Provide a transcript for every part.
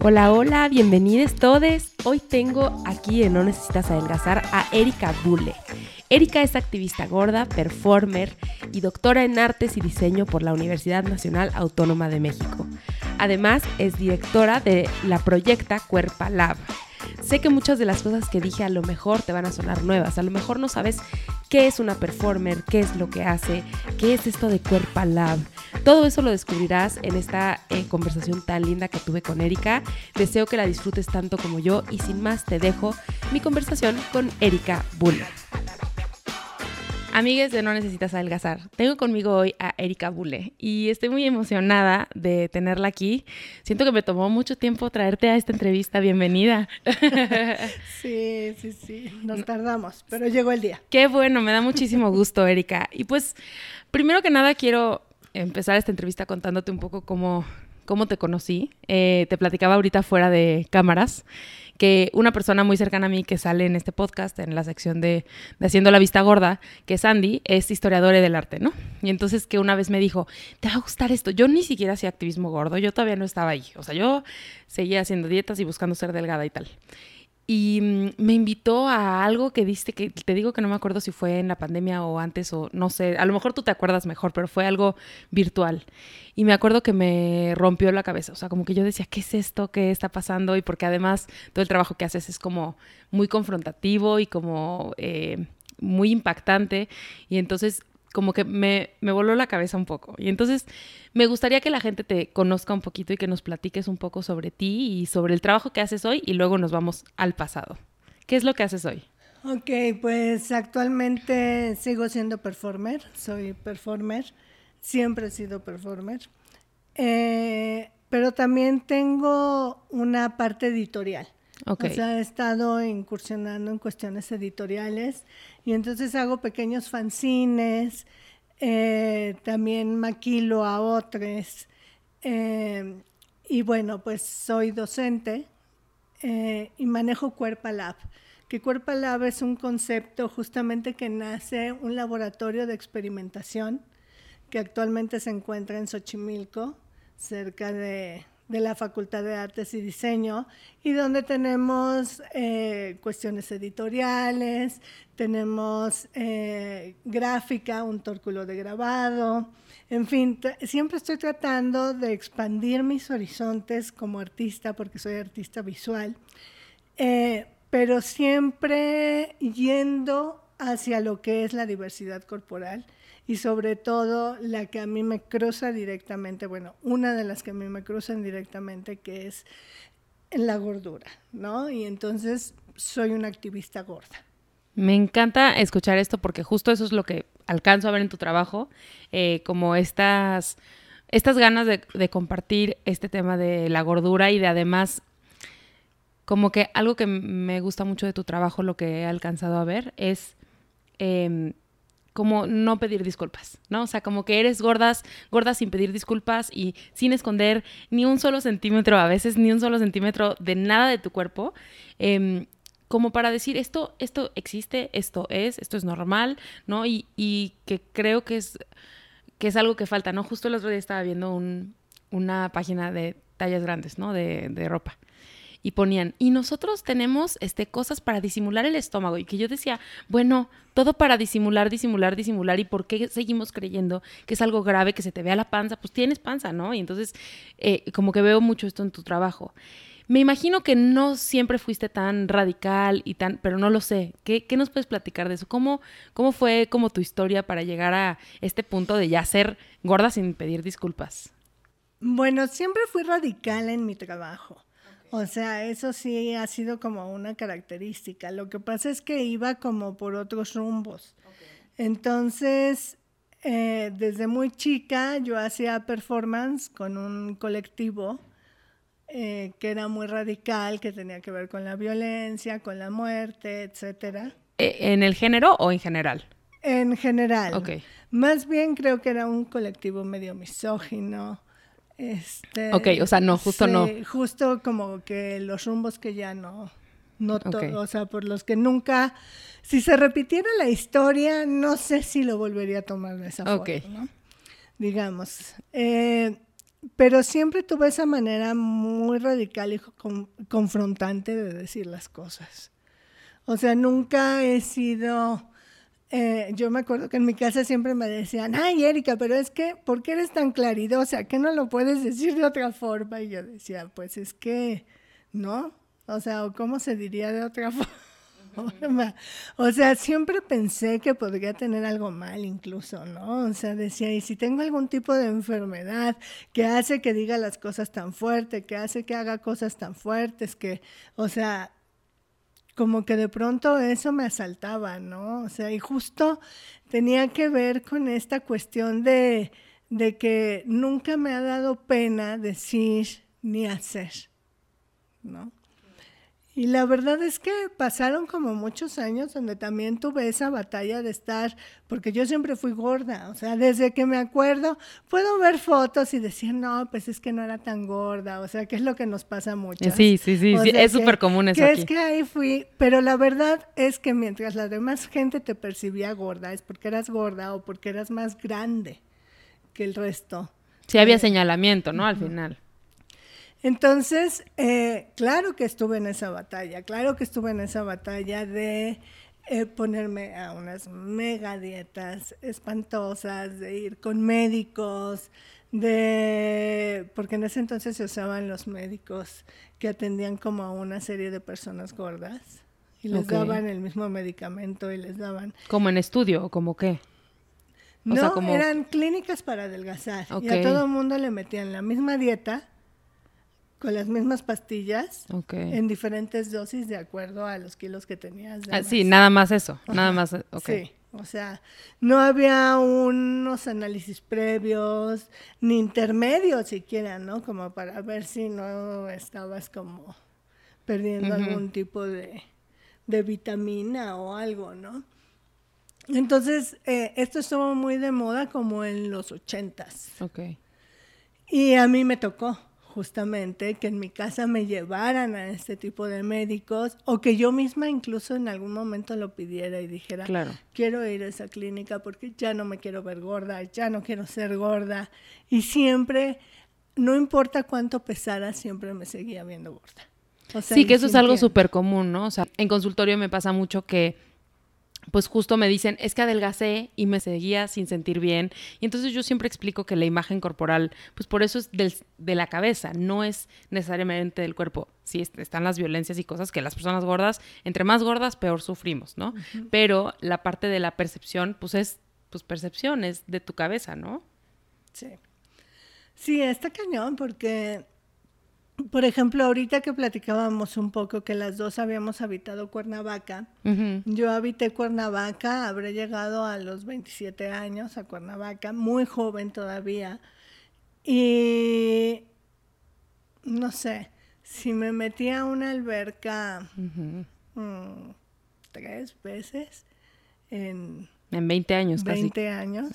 Hola, hola, bienvenidos todos. Hoy tengo aquí en No Necesitas Adelgazar a Erika Bulle. Erika es activista gorda, performer y doctora en artes y diseño por la Universidad Nacional Autónoma de México. Además, es directora de la Proyecta Cuerpa Lab, Sé que muchas de las cosas que dije a lo mejor te van a sonar nuevas, a lo mejor no sabes qué es una performer, qué es lo que hace, qué es esto de Cuerpa Lab. Todo eso lo descubrirás en esta eh, conversación tan linda que tuve con Erika. Deseo que la disfrutes tanto como yo y sin más te dejo mi conversación con Erika Buller. Amigues de No Necesitas Adelgazar, tengo conmigo hoy a Erika Bule y estoy muy emocionada de tenerla aquí. Siento que me tomó mucho tiempo traerte a esta entrevista. Bienvenida. Sí, sí, sí, nos tardamos, pero llegó el día. Qué bueno, me da muchísimo gusto, Erika. Y pues, primero que nada, quiero empezar esta entrevista contándote un poco cómo, cómo te conocí. Eh, te platicaba ahorita fuera de cámaras que una persona muy cercana a mí que sale en este podcast, en la sección de, Haciendo la Vista Gorda, que es Andy, es historiadora del arte, ¿no? Y entonces que una vez me dijo, te va a gustar esto. Yo ni siquiera hacía activismo gordo, yo todavía no estaba ahí. O sea, yo seguía haciendo dietas y buscando ser delgada y tal y mm, me invitó a algo que diste, que te digo que no me acuerdo si fue en la pandemia o antes o no sé, a lo mejor tú te acuerdas mejor, pero fue algo virtual. Y me acuerdo que me rompió la cabeza, o sea, como que yo decía, ¿qué es esto? ¿Qué está pasando? Y porque además todo el trabajo que haces es como muy confrontativo y como eh, muy impactante. Y entonces como que me, me voló la cabeza un poco. Y entonces me gustaría que la gente te conozca un poquito y que nos platiques un poco sobre ti y sobre el trabajo que haces hoy y luego nos vamos al pasado. ¿Qué es lo que haces hoy? Ok, pues actualmente sigo siendo performer, soy performer, siempre he sido performer, eh, pero también tengo una parte editorial. Okay. O sea, he estado incursionando en cuestiones editoriales y entonces hago pequeños fanzines, eh, también maquilo a otros. Eh, y bueno, pues soy docente eh, y manejo Cuerpa Lab. Que Cuerpa Lab es un concepto justamente que nace un laboratorio de experimentación que actualmente se encuentra en Xochimilco, cerca de, de la Facultad de Artes y Diseño y donde tenemos eh, cuestiones editoriales, tenemos eh, gráfica, un tórculo de grabado, en fin, siempre estoy tratando de expandir mis horizontes como artista, porque soy artista visual, eh, pero siempre yendo hacia lo que es la diversidad corporal y sobre todo la que a mí me cruza directamente, bueno, una de las que a mí me cruzan directamente, que es la gordura, ¿no? Y entonces soy una activista gorda. Me encanta escuchar esto porque justo eso es lo que alcanzo a ver en tu trabajo, eh, como estas, estas ganas de, compartir este tema de la gordura y de además, como que algo que me gusta mucho de tu trabajo, lo que he alcanzado a ver, es... Em, como no pedir disculpas, ¿no? O sea, como que eres gordas, gordas sin pedir disculpas y sin esconder ni un solo centímetro, a veces ni un solo centímetro de nada de tu cuerpo, em, como para decir esto, esto existe, esto es, esto es normal, ¿no? Y, que creo que es, que es algo que falta, ¿no? Justo el otro día estaba viendo un, una página de tallas grandes, ¿no? De, de ropa y ponían, y nosotros tenemos este, cosas para disimular el estómago. Y que yo decía, bueno, todo para disimular, disimular, disimular. ¿Y por qué seguimos creyendo que es algo grave que se te vea la panza? Pues tienes panza, ¿no? Y entonces, eh, como que veo mucho esto en tu trabajo. Me imagino que no siempre fuiste tan radical y tan, pero no lo sé. ¿Qué, qué nos puedes platicar de eso? ¿Cómo, ¿Cómo fue como tu historia para llegar a este punto de ya ser gorda sin pedir disculpas? Bueno, siempre fui radical en mi trabajo. O sea, eso sí ha sido como una característica. Lo que pasa es que iba como por otros rumbos. Entonces, eh, desde muy chica yo hacía performance con un colectivo eh, que era muy radical, que tenía que ver con la violencia, con la muerte, etcétera. ¿E, ¿En el género o en general? En general. Ok. Más bien creo que era un colectivo medio misógino. Este, ok, o sea, no, justo sí, no. Justo como que los rumbos que ya no, no to- Ok. o sea, por los que nunca, si se repitiera la historia, no sé si lo volvería a tomar de esa forma, ¿no? Digamos. Eh, pero siempre tuve esa manera muy radical y con- confrontante de decir las cosas. O sea, nunca he sido... eh, yo me acuerdo que en mi casa siempre me decían, ay, Erika, pero es que, ¿por qué eres tan claridosa? ¿Que no lo puedes decir de otra forma? Y yo decía, pues es que, ¿no? O sea, ¿o ¿cómo se diría de otra forma? O sea, siempre pensé que podría tener algo mal incluso, ¿no? O sea, decía, y si tengo algún tipo de enfermedad que hace que diga las cosas tan fuerte, que hace que haga cosas tan fuertes, que, o sea, como que de pronto eso me asaltaba, ¿no? O sea, y justo tenía que ver con esta cuestión de, de que nunca me ha dado pena decir ni hacer, ¿no? Y la verdad es que pasaron como muchos años donde también tuve esa batalla de estar, porque yo siempre fui gorda, o sea, desde que me acuerdo, puedo ver fotos y decir, no, pues es que no era tan gorda, o sea, que es lo que nos pasa mucho. Sí, sí, sí, O sí, sea, es que- súper común eso que aquí. es que ahí fui, pero la verdad es que mientras la demás gente te percibía gorda, es porque eras gorda o porque eras más grande que el resto. Sí había señalamiento, ¿no? Al final. Entonces, eh, claro que estuve en esa batalla, claro que estuve en esa batalla de eh, ponerme a unas mega dietas espantosas, de ir con médicos, de porque en ese entonces se usaban los médicos que atendían como a una serie de personas gordas y les daban el mismo medicamento y les daban ¿Como en estudio o como qué? O no, sea, como- eran clínicas para adelgazar. Y a todo el mundo le metían la misma dieta, con las mismas pastillas, en diferentes dosis de acuerdo a los kilos que tenías. de Ah, sí, nada más eso, nada más, ok. Sí, o sea, no había unos análisis previos, ni intermedios siquiera, ¿no? Como para ver si no estabas como perdiendo algún tipo de, de vitamina o algo, ¿no? Entonces, eh, esto estuvo muy de moda como en los ochentas. Ok. Y a mí me tocó justamente que en mi casa me llevaran a este tipo de médicos o que yo misma incluso en algún momento lo pidiera y dijera, Claro. quiero ir a esa clínica porque ya no me quiero ver gorda, ya no quiero ser gorda. Y siempre, no importa cuánto pesara, siempre me seguía viendo gorda. O sea, Sí, que eso es algo súper común, ¿no? O sea, en consultorio me pasa mucho que, pues justo me dicen, es que adelgacé y me seguía sin sentir bien. Y entonces yo siempre explico que la imagen corporal, pues por eso es del- de la cabeza, no es necesariamente del cuerpo. Sí, est- están las violencias y cosas que las personas gordas, entre más gordas, peor sufrimos, ¿no? Pero la parte de la percepción, pues es, pues percepción, es de tu cabeza, ¿no? Sí. Sí, está cañón porque, por ejemplo, ahorita que platicábamos un poco que las dos habíamos habitado Cuernavaca, yo habité Cuernavaca, habré llegado a los 27 años a Cuernavaca, muy joven todavía, y no sé, si me metía a una alberca mm, tres veces en En 20 años casi. 20 años,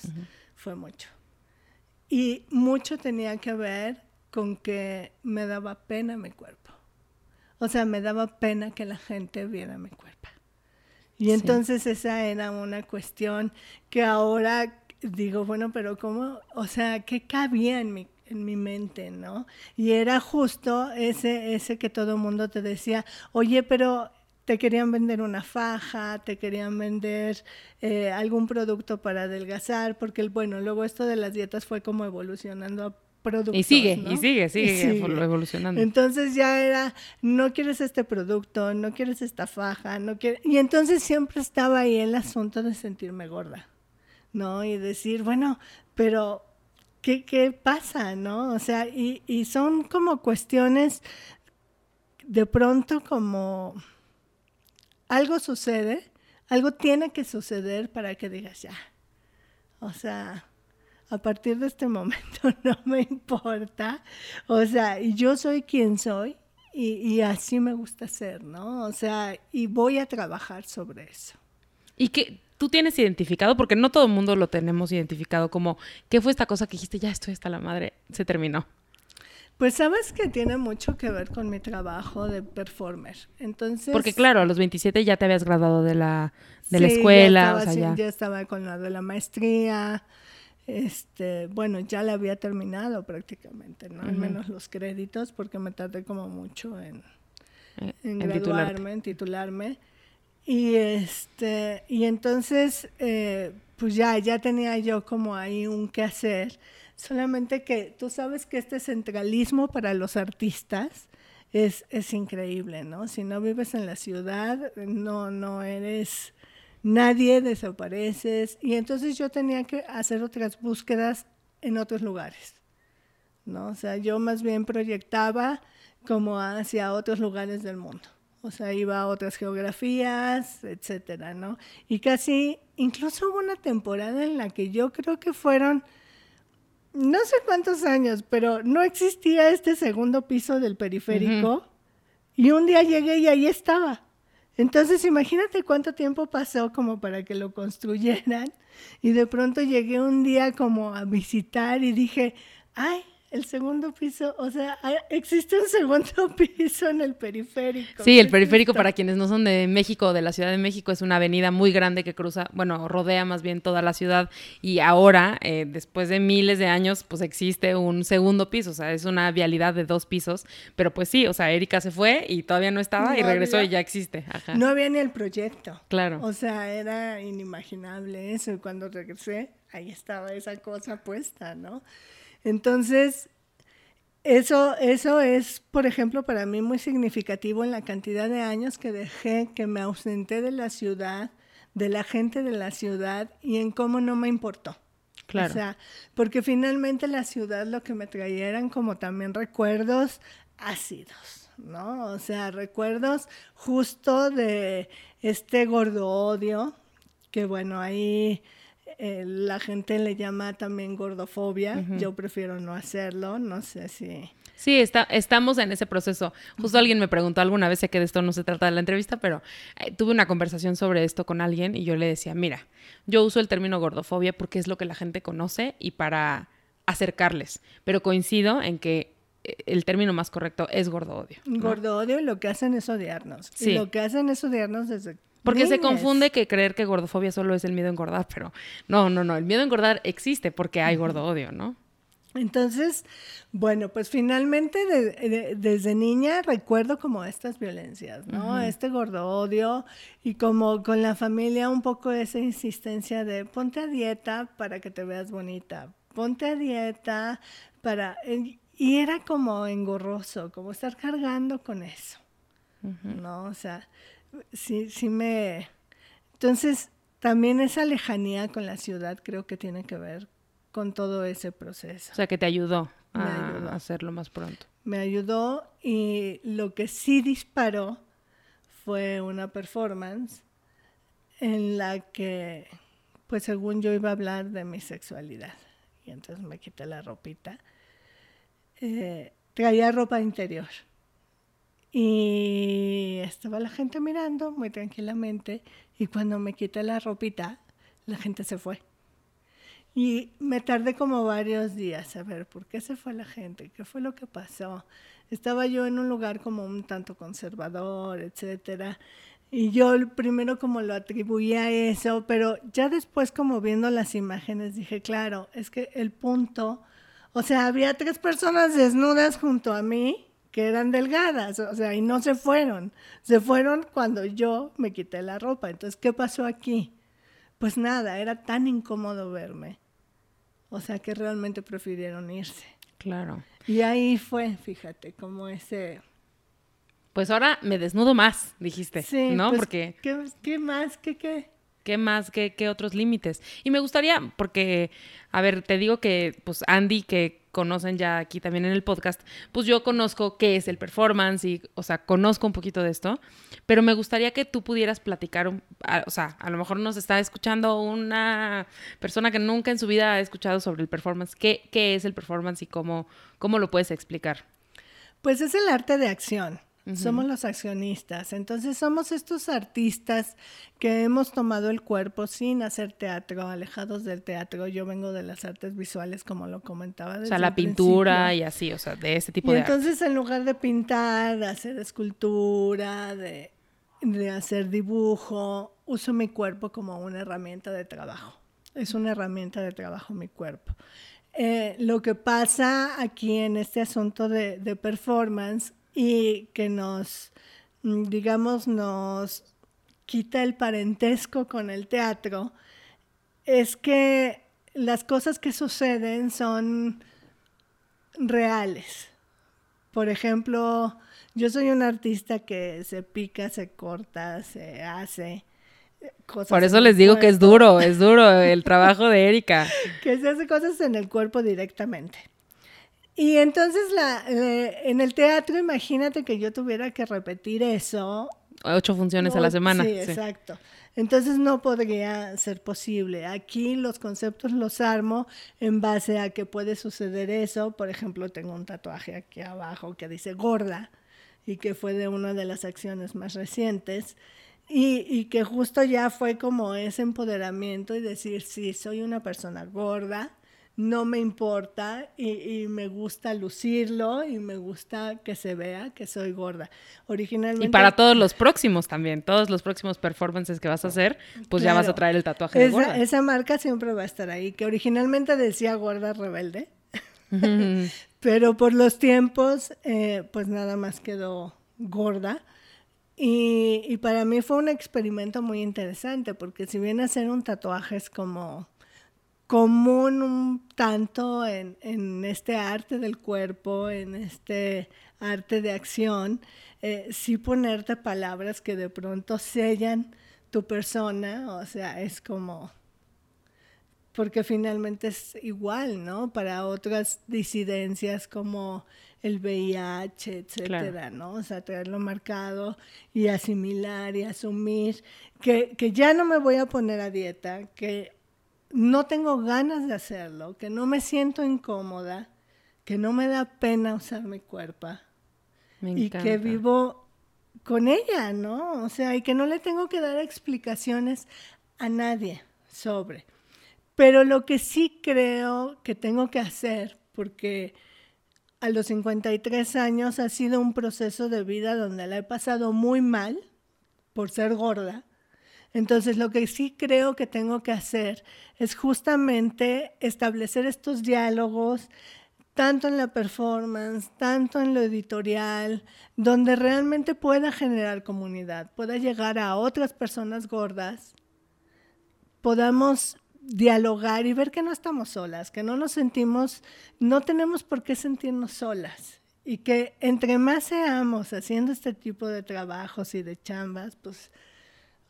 fue mucho. Y mucho tenía que ver con que me daba pena mi cuerpo. O sea, me daba pena que la gente viera mi cuerpo. Y Sí. entonces esa era una cuestión que ahora digo, bueno, pero ¿cómo? O sea, ¿qué cabía en mi, en mi mente, no? Y era justo ese, ese que todo el mundo te decía, oye, pero te querían vender una faja, te querían vender eh, algún producto para adelgazar, porque, bueno, luego esto de las dietas fue como evolucionando a productos. Y sigue, ¿no? y sigue, sigue, evolucionando. Entonces ya era, no quieres este producto, no quieres esta faja, no quieres... Y entonces siempre estaba ahí el asunto de sentirme gorda, ¿no? Y decir, bueno, pero ¿qué, qué pasa, no? O sea, y, y son como cuestiones de pronto como algo sucede, algo tiene que suceder para que digas ya. O sea, a partir de este momento no me importa. O sea, yo soy quien soy y, y, así me gusta ser, ¿no? O sea, y voy a trabajar sobre eso. ¿Y qué tú tienes identificado? Porque no todo el mundo lo tenemos identificado como, ¿qué fue esta cosa que dijiste? Ya estoy hasta la madre, se terminó. Pues sabes que tiene mucho que ver con mi trabajo de performer. Entonces. Porque claro, a los 27 ya te habías graduado de la, de la escuela. Ya estaba, o sea, ya. ya estaba con la de la maestría. Este, bueno, ya la había terminado prácticamente, ¿no? Uh -huh. Al menos los créditos, porque me tardé como mucho en, Eh, en, en graduarme, titularte. en titularme. Y este, y entonces, eh, pues ya, ya tenía yo como ahí un qué hacer. Solamente que tú sabes que este centralismo para los artistas es, es increíble, ¿no? Si no vives en la ciudad, no, no eres nadie, desapareces. Y entonces yo tenía que hacer otras búsquedas en otros lugares, ¿no? O sea, yo más bien proyectaba como hacia otros lugares del mundo. O sea, iba a otras geografías, etcétera, ¿no? Y casi, incluso hubo una temporada en la que yo creo que fueron no sé cuántos años, pero no existía este segundo piso del periférico. Uh -huh. Y un día llegué y ahí estaba. Entonces, imagínate cuánto tiempo pasó como para que lo construyeran. Y de pronto llegué un día como a visitar y dije, ay, el segundo piso, o sea, existe un segundo piso en el periférico. Sí, el periférico es para quienes no son de México de la Ciudad de México es una avenida muy grande que cruza, bueno, rodea más bien toda la ciudad y ahora, eh, después de miles de años, pues existe un segundo piso, o sea, es una vialidad de dos pisos, pero pues sí, o sea, Erika se fue y todavía no estaba no y regresó había, y ya existe. Ajá. No había ni el proyecto. Claro. O sea, era inimaginable eso y cuando regresé, ahí estaba esa cosa puesta, ¿no? Entonces, eso, eso es, por ejemplo, para mí muy significativo en la cantidad de años que dejé, que me ausenté de la ciudad, de la gente de la ciudad y en cómo no me importó. Claro. O sea, porque finalmente la ciudad lo que me traía eran como también recuerdos ácidos, ¿no? O sea, recuerdos justo de este gordo odio, que bueno, ahí eh, la gente le llama también gordofobia. Uh -huh. Yo prefiero no hacerlo, no sé si... Sí, está, estamos en ese proceso. Justo alguien me preguntó alguna vez, sé que de esto no se trata de la entrevista, pero eh, tuve una conversación sobre esto con alguien y yo le decía, mira, yo uso el término gordofobia porque es lo que la gente conoce y para acercarles, pero coincido en que eh, el término más correcto es gordo odio. ¿no? Gordo odio y lo que hacen es odiarnos. Sí. Y lo que hacen es odiarnos desde porque se confunde que creer que gordofobia solo es el miedo a engordar, pero no, no, no, el miedo a engordar existe porque hay gordo odio, ¿no? Entonces, bueno, pues finalmente de, de, desde niña recuerdo como estas violencias, ¿no? Uh -huh. Este gordo odio y como con la familia un poco esa insistencia de ponte a dieta para que te veas bonita, ponte a dieta para... Y era como engorroso, como estar cargando con eso, uh -huh. ¿no? O sea, sí, sí me... Entonces, también esa lejanía con la ciudad creo que tiene que ver con todo ese proceso. O sea, que te ayudó a ayudó. hacerlo más pronto. Me ayudó y lo que sí disparó fue una performance en la que, pues según yo iba a hablar de mi sexualidad. Y entonces me quité la ropita. Eh, traía ropa interior. Y estaba la gente mirando muy tranquilamente y cuando me quité la ropita, la gente se fue. Y me tardé como varios días a ver por qué se fue la gente, qué fue lo que pasó. Estaba yo en un lugar como un tanto conservador, etcétera. Y yo primero como lo atribuía a eso, pero ya después como viendo las imágenes dije, claro, es que el punto, o sea, había tres personas desnudas junto a mí que eran delgadas, o sea, y no se fueron. Se fueron cuando yo me quité la ropa. Entonces, ¿qué pasó aquí? Pues nada, era tan incómodo verme. O sea, que realmente prefirieron irse. Claro. Y ahí fue, fíjate, como ese... Pues ahora me desnudo más, dijiste, Sí, ¿no? pues, Porque ¿qué, qué más? ¿Qué qué? ¿Qué más? ¿Qué, qué otros límites? Y me gustaría, porque, a ver, te digo que, pues, Andy, que conocen ya aquí también en el podcast, pues yo conozco qué es el performance y, o sea, conozco un poquito de esto, pero me gustaría que tú pudieras platicar, un- a- o sea, a lo mejor nos está escuchando una persona que nunca en su vida ha escuchado sobre el performance. ¿Qué, qué es el performance y cómo, cómo lo puedes explicar? Pues es el arte de acción. Somos los accionistas. Entonces somos estos artistas que hemos tomado el cuerpo sin hacer teatro, alejados del teatro. Yo vengo de las artes visuales, como lo comentaba. O Desde sea, la pintura principio. y así, o sea, de ese tipo Y de arte. entonces en lugar de pintar, de hacer escultura, de, de hacer dibujo, uso mi cuerpo como una herramienta de trabajo. Es una herramienta de trabajo mi cuerpo. Eh, lo que pasa aquí en este asunto de, de performance y que nos, mm, digamos, nos quita el parentesco con el teatro, es que las cosas que suceden son reales. Por ejemplo, yo soy un artista que se pica, se corta, se hace cosas. Por eso les digo que es duro, es duro el trabajo de Erika. Que se hace cosas en el cuerpo directamente. Y entonces la, en el teatro, imagínate que yo tuviera que repetir eso Ocho funciones a la semana. Sí, sí. exacto. Entonces no podría ser posible. Aquí los conceptos los armo en base a que puede suceder eso. Por ejemplo, tengo un tatuaje aquí abajo que dice gorda y que fue de una de las acciones más recientes. Y, y que justo ya fue como ese empoderamiento y decir, sí, soy una persona gorda, no me importa y, y me gusta lucirlo y me gusta que se vea que soy gorda. Originalmente... Y para todos los próximos también, todos los próximos performances que vas a hacer, pues ya vas a traer el tatuaje de esa, gorda. esa marca siempre va a estar ahí, que originalmente decía gorda rebelde, pero por los tiempos, eh, pues nada más quedó gorda. Y, y para mí fue un experimento muy interesante, porque si bien hacer un tatuaje es como común un tanto en, en este arte del cuerpo, en este arte de acción, eh, sí ponerte palabras que de pronto sellan tu persona, o sea, es como, porque finalmente es igual, ¿no? Para otras disidencias como el VIH, etcétera, ¿no? O sea, traerlo marcado y asimilar y asumir que, que ya no me voy a poner a dieta, que no tengo ganas de hacerlo, que no me siento incómoda, que no me da pena usar mi cuerpo Me y encanta. que vivo con ella, ¿no? O sea, y que no le tengo que dar explicaciones a nadie sobre. Pero lo que sí creo que tengo que hacer, porque a los 53 años ha sido un proceso de vida donde la he pasado muy mal por ser gorda. Entonces, lo que sí creo que tengo que hacer es justamente establecer estos diálogos, tanto en la performance, tanto en lo editorial, donde realmente pueda generar comunidad, pueda llegar a otras personas gordas, podamos dialogar y ver que no estamos solas, que no nos sentimos, no tenemos por qué sentirnos solas y que entre más seamos haciendo este tipo de trabajos y de chambas, pues,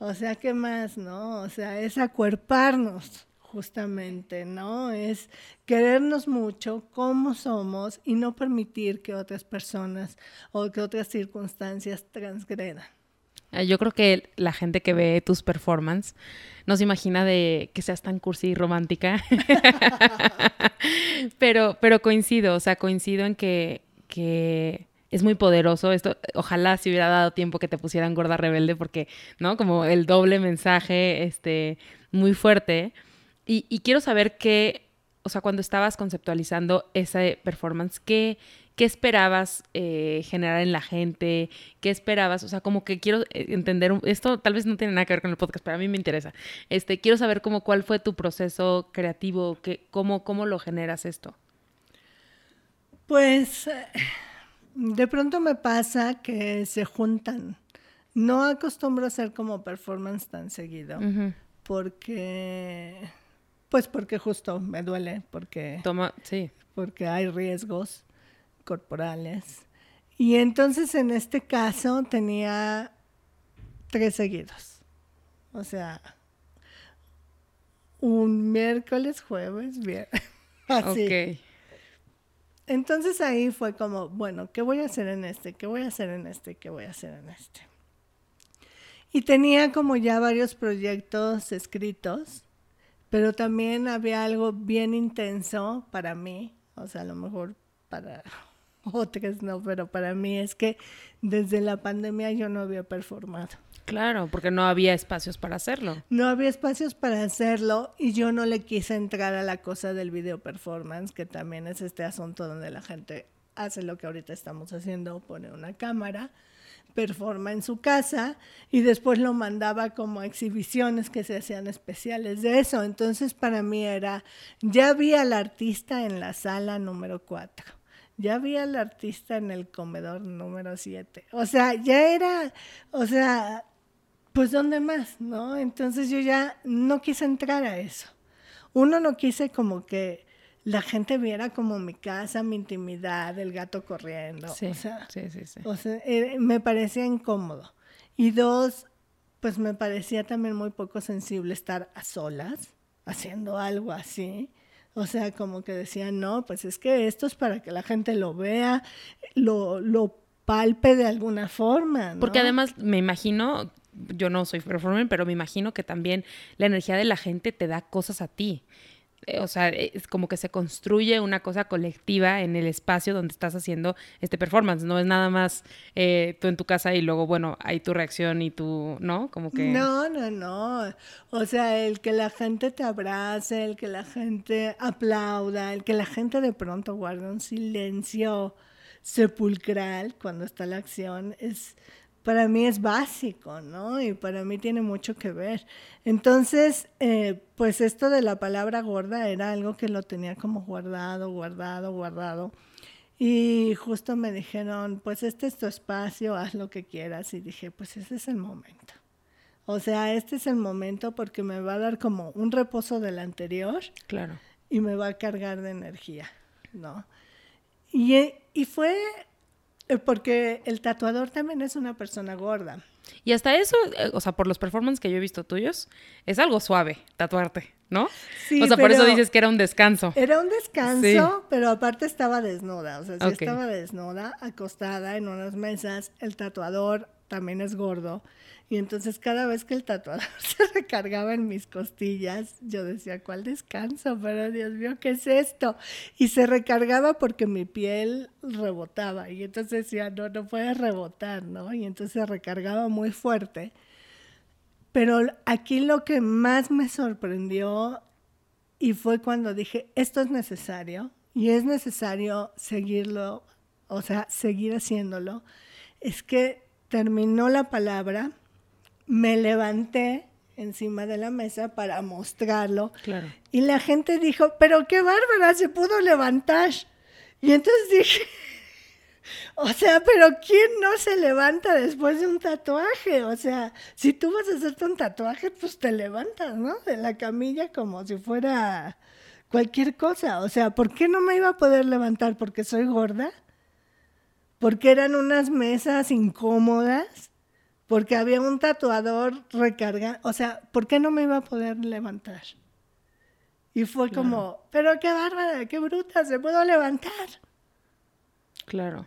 o sea, ¿qué más, no? O sea, es acuerparnos justamente, ¿no? Es querernos mucho como somos y no permitir que otras personas o que otras circunstancias transgredan. Ah, Yo creo que la gente que ve tus performances no se imagina de que seas tan cursi y romántica. pero, pero coincido, o sea, coincido en que, que es muy poderoso. Esto, ojalá si hubiera dado tiempo que te pusieran gorda rebelde, porque, ¿no? Como el doble mensaje, este, muy fuerte. Y, quiero saber qué, o sea, cuando estabas conceptualizando ese performance, ¿qué, qué esperabas eh, generar en la gente? ¿Qué esperabas? O sea, como que quiero eh, entender, esto tal vez no tiene nada que ver con el podcast, pero a mí me interesa. Este, quiero saber cómo, cuál fue tu proceso creativo, qué, cómo, cómo lo generas esto. Pues eh, de pronto me pasa que se juntan. No acostumbro a hacer como performance tan seguido, porque, pues porque justo me duele, porque Toma, sí. porque hay riesgos corporales. Y entonces en este caso tenía tres seguidos. O sea, un miércoles, jueves, viernes. Así. Ok. Entonces ahí fue como, bueno, ¿qué voy a hacer en este? ¿Qué voy a hacer en este? ¿Qué voy a hacer en este? Y tenía como ya varios proyectos escritos, pero también había algo bien intenso para mí, o sea, a lo mejor para otras no, pero para mí es que desde la pandemia yo no había performado. Claro, porque no había espacios para hacerlo. No había espacios para hacerlo y yo no le quise entrar a la cosa del video performance, que también es este asunto donde la gente hace lo que ahorita estamos haciendo, pone una cámara, performa en su casa y después lo mandaba como a exhibiciones que se hacían especiales de eso. Entonces para mí era, ya vi al artista en la sala número 4 ya vi al artista en el comedor número 7. O sea, ya era, o sea, pues ¿dónde más? ¿No? Entonces yo ya no quise entrar a eso. Uno no quise como que la gente viera como mi casa, mi intimidad, el gato corriendo. Sí, o sea, sí, sí, sí. o sea, eh, me parecía incómodo. Y dos, pues me parecía también muy poco sensible estar a solas haciendo algo así. O sea, como que decían, no, pues es que esto es para que la gente lo vea, lo, lo palpe de alguna forma. ¿no? Porque además me imagino, yo no soy performer, pero me imagino que también la energía de la gente te da cosas a ti. Eh, O sea, es como que se construye una cosa colectiva en el espacio donde estás haciendo este performance. No es nada más eh, tú en tu casa y luego, bueno, hay tu reacción y tú, ¿no? Como que... No, no, no. O sea, el que la gente te abrace, el que la gente aplauda, el que la gente de pronto guarde un silencio sepulcral cuando está la acción, es para mí es básico, ¿no? Y para mí tiene mucho que ver. Entonces, eh, pues esto de la palabra gorda era algo que lo tenía como guardado, guardado, guardado. Y justo me dijeron, pues este es tu espacio, haz lo que quieras. Y dije, pues ese es el momento. O sea, este es el momento porque me va a dar como un reposo del anterior Claro. y me va a cargar de energía, ¿no? Y, eh, y fue porque el tatuador también es una persona gorda. Y hasta eso, eh, o sea, por los performances que yo he visto tuyos, es algo suave tatuarte, ¿no? Sí, o sea, por eso dices que era un descanso. Era un descanso, Sí. pero aparte estaba desnuda, o sea, sí estaba desnuda, acostada en unas mesas. El tatuador también es gordo. Y entonces cada vez que el tatuador se recargaba en mis costillas, yo decía, ¿cuál descanso? Pero Dios mío, ¿qué es esto? Y se recargaba porque mi piel rebotaba. Y entonces decía, no, no puede rebotar, ¿no? Y entonces se recargaba muy fuerte. Pero aquí lo que más me sorprendió y fue cuando dije, esto es necesario y es necesario seguirlo, o sea, seguir haciéndolo, es que terminó la palabra, me levanté encima de la mesa para mostrarlo Claro. y la gente dijo, pero qué bárbara, se pudo levantar. Y entonces dije, o sea, pero ¿quién no se levanta después de un tatuaje? O sea, si tú vas a hacerte un tatuaje, pues te levantas, ¿no? De la camilla como si fuera cualquier cosa. O sea, ¿por qué no me iba a poder levantar? ¿Porque soy gorda? ¿Porque eran unas mesas incómodas? Porque había un tatuador recargado. O sea, ¿por qué no me iba a poder levantar? Y fue como, pero qué bárbara, qué bruta, se puedo levantar. Claro.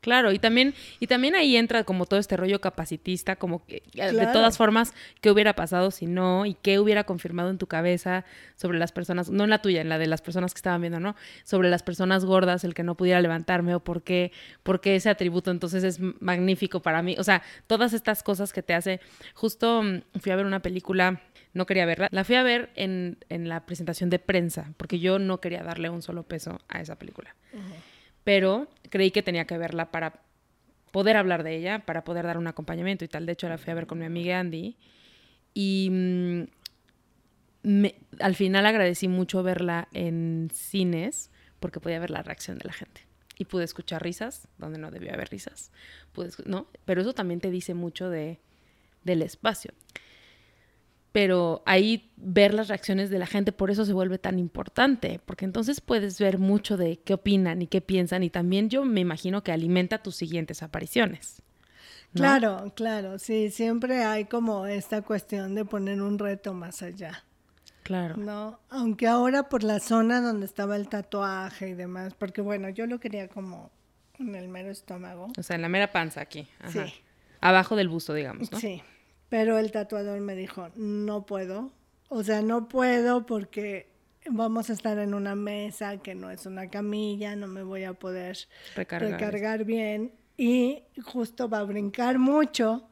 Claro, y también, y también ahí entra como todo este rollo capacitista, como que eh, de todas formas, qué hubiera pasado si no, y qué hubiera confirmado en tu cabeza sobre las personas, no en la tuya, en la de las personas que estaban viendo, ¿no? Sobre las personas gordas, el que no pudiera levantarme, o por qué, por qué ese atributo entonces es magnífico para mí. O sea, todas estas cosas que te hace. Justo mm, fui a ver una película, no quería verla, la fui a ver en, en la presentación de prensa, porque yo no quería darle un solo peso a esa película pero creí que tenía que verla para poder hablar de ella, para poder dar un acompañamiento y tal. De hecho, la fui a ver con mi amiga Andy y mm, me- al final agradecí mucho verla en cines porque podía ver la reacción de la gente y pude escuchar risas donde no debía haber risas, pude ¿no? Pero eso también te dice mucho de, del espacio. Pero ahí ver las reacciones de la gente, por eso se vuelve tan importante, porque entonces puedes ver mucho de qué opinan y qué piensan y también yo me imagino que alimenta tus siguientes apariciones. Claro, claro, sí, siempre hay como esta cuestión de poner un reto más allá. Claro. No, aunque ahora por la zona donde estaba el tatuaje y demás, porque bueno, yo lo quería como en el mero estómago. O sea, en la mera panza aquí. Sí. Abajo del busto, digamos, ¿no? Sí. Pero el tatuador me dijo, no puedo. O sea, no puedo porque vamos a estar en una mesa que no es una camilla, no me voy a poder recargar, bien y justo va a brincar mucho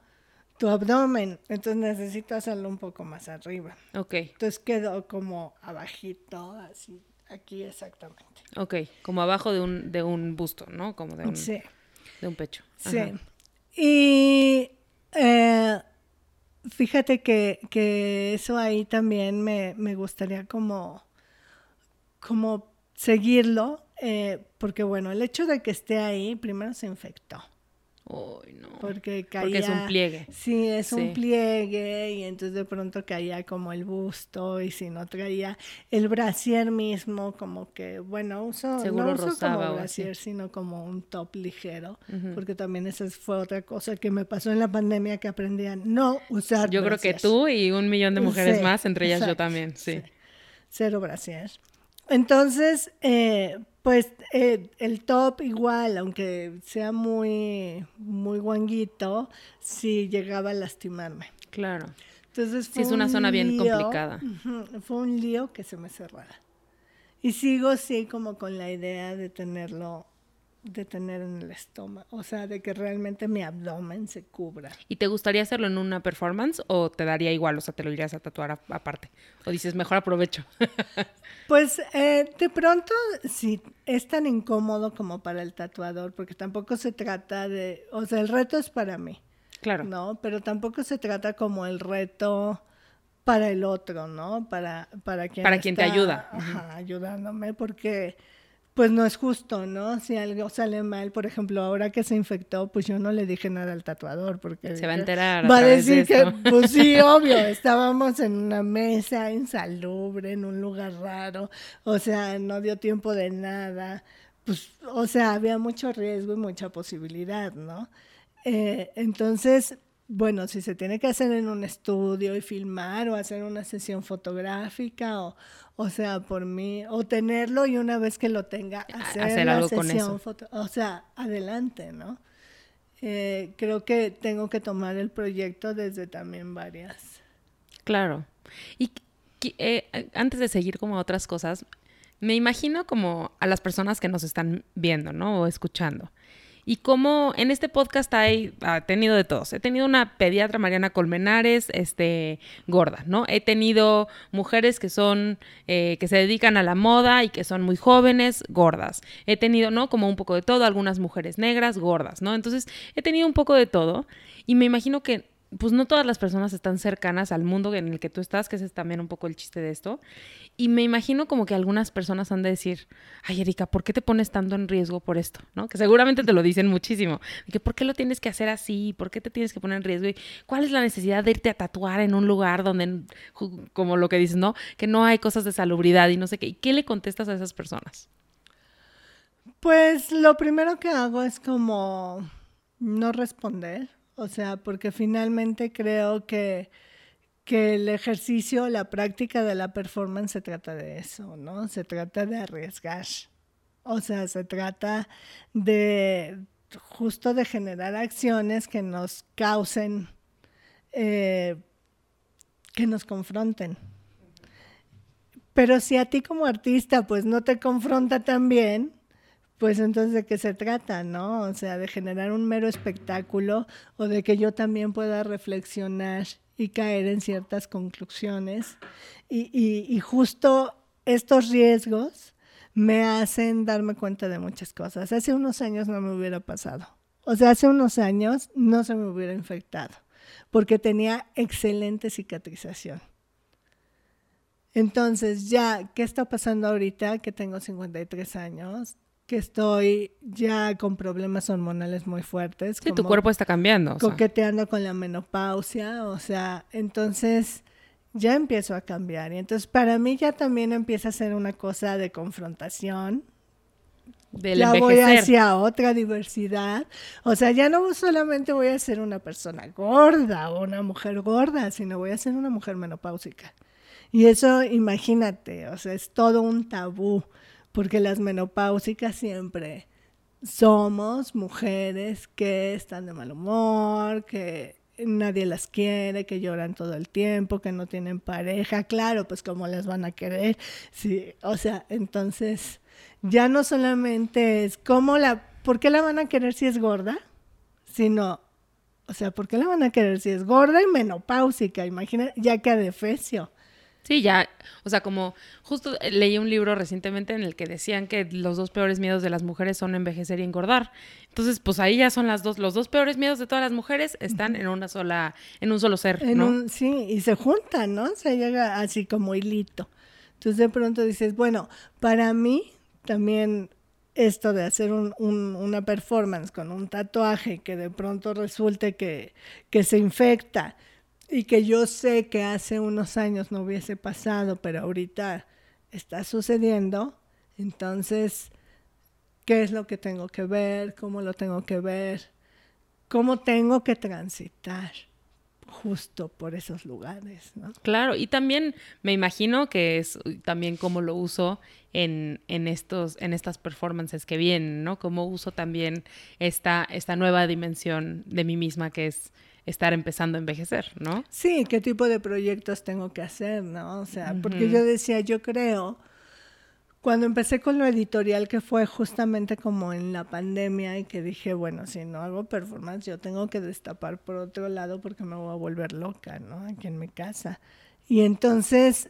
tu abdomen, entonces necesito hacerlo un poco más arriba. Ok. Entonces quedó como abajito, así, aquí exactamente. Ok, como abajo de un, de un busto, ¿no? Como de un, de un pecho. Sí. Y eh, fíjate que, que, eso ahí también me, me gustaría como, como seguirlo, eh, porque bueno, el hecho de que esté ahí, primero se infectó. No. Porque caía. Porque es un pliegue. Sí, es un pliegue y entonces de pronto caía como el busto y si no traía el brasier mismo, como que, bueno, uso, no uso como brasier, sino como un top ligero, porque también esa fue otra cosa que me pasó en la pandemia que aprendí a no usar Yo creo que tú y un millón de mujeres más, entre ellas yo también, sí. Cero brasier. Entonces, eh, pues eh, el top igual, aunque sea muy, muy guanguito, sí llegaba a lastimarme. Claro. Entonces sí, es una zona bien complicada. fue un lío que se me cerrara. Y sigo sí como con la idea de tenerlo de tener en el estómago, o sea, de que realmente mi abdomen se cubra. ¿Y te gustaría hacerlo en una performance o te daría igual, o sea, te lo irías a tatuar aparte? ¿O dices, mejor aprovecho? pues eh, de pronto, sí, es tan incómodo como para el tatuador, porque tampoco se trata de, o sea, el reto es para mí. Claro. ¿No? Pero tampoco se trata como el reto para el otro, ¿no? Para, para quien, para quien te ayuda. ayudándome, porque pues no es justo, ¿no? Si algo sale mal, por ejemplo, ahora que se infectó, pues yo no le dije nada al tatuador porque se va a enterar. Va a decir que, pues sí, obvio, estábamos en una mesa insalubre, en un lugar raro, o sea, no dio tiempo de nada, pues, o sea, había mucho riesgo y mucha posibilidad, ¿no? Eh, entonces, bueno, si se tiene que hacer en un estudio y filmar o hacer una sesión fotográfica o, o sea, por mí, o tenerlo y una vez que lo tenga, hacer, la sesión foto, o sea, adelante, ¿no? Eh, creo que tengo que tomar el proyecto desde también varias. Claro. Y eh, antes de seguir como otras cosas, me imagino como a las personas que nos están viendo, ¿no? O escuchando y cómo en este podcast hay ha tenido de todos. He tenido una pediatra Mariana Colmenares, este, gorda, ¿no? He tenido mujeres que son, eh, que se dedican a la moda y que son muy jóvenes, gordas. He tenido, ¿no? Como un poco de todo, algunas mujeres negras, gordas, ¿no? Entonces, he tenido un poco de todo y me imagino que pues no todas las personas están cercanas al mundo en el que tú estás, que ese es también un poco el chiste de esto. Y me imagino como que algunas personas han de decir, ay Erika, ¿por qué te pones tanto en riesgo por esto? ¿No? Que seguramente te lo dicen muchísimo. Que ¿Por qué lo tienes que hacer así? ¿Por qué te tienes que poner en riesgo? ¿Y cuál es la necesidad de irte a tatuar en un lugar donde, como lo que dices, ¿no? Que no hay cosas de salubridad y no sé qué. ¿Y qué le contestas a esas personas? Pues lo primero que hago es como no responder o sea, porque finalmente creo que, que el ejercicio, la práctica de la performance se trata de eso, ¿no? Se trata de arriesgar. O sea, se trata de justo de generar acciones que nos causen, eh, que nos confronten. Pero si a ti como artista pues no te confronta tan bien, pues entonces de qué se trata, ¿no? O sea, de generar un mero espectáculo o de que yo también pueda reflexionar y caer en ciertas conclusiones. Y, justo estos riesgos me hacen darme cuenta de muchas cosas. Hace unos años no me hubiera pasado. O sea, hace unos años no se me hubiera infectado porque tenía excelente cicatrización. Entonces, ya, ¿qué está pasando ahorita que tengo 53 años? Que estoy ya con problemas hormonales muy fuertes. Sí, tu cuerpo está cambiando. Coqueteando con la menopausia, o sea, entonces ya empiezo a cambiar. Y entonces para mí ya también empieza a ser una cosa de confrontación. Del ya voy envejecer. hacia otra diversidad. O sea, ya no solamente voy a ser una persona gorda o una mujer gorda, sino voy a ser una mujer menopáusica. Y eso, imagínate, o sea, es todo un tabú, porque las menopáusicas siempre somos mujeres que están de mal humor, que nadie las quiere, que lloran todo el tiempo, que no tienen pareja, claro, pues cómo las van a querer, sí, o sea, entonces ya no solamente es cómo la, ¿por qué la van a querer si es gorda? Sino, o sea, ¿por qué la van a querer si es gorda y menopáusica? Imagina, ya que adefesio. Sí, ya, o sea, como justo eh, leí un libro recientemente en el que decían que los dos peores miedos de las mujeres son envejecer y engordar. Entonces, pues ahí ya son las dos, los dos peores miedos de todas las mujeres están en una sola, en un solo ser, En ¿no? un- sí, y se juntan, ¿no? Se llega así como hilito. Entonces de pronto dices, bueno, para mí también esto de hacer un- un- una performance con un tatuaje que de pronto resulte que, que se infecta y que yo sé que hace unos años no hubiese pasado, pero ahorita está sucediendo, entonces, ¿qué es lo que tengo que ver? ¿Cómo lo tengo que ver? ¿Cómo tengo que transitar? justo por esos lugares. Claro, y también me imagino que es también como lo uso en, en estos, en estas performances que vienen, ¿no? Cómo uso también esta, esta nueva dimensión de mí misma que es estar empezando a envejecer, ¿no? Sí, qué tipo de proyectos tengo que hacer, ¿no? O sea, porque yo decía, yo creo, cuando empecé con lo editorial, que fue justamente como en la pandemia, y que dije, bueno, si no hago performance, yo tengo que destapar por otro lado porque me voy a volver loca, ¿no? Aquí en mi casa. Y entonces,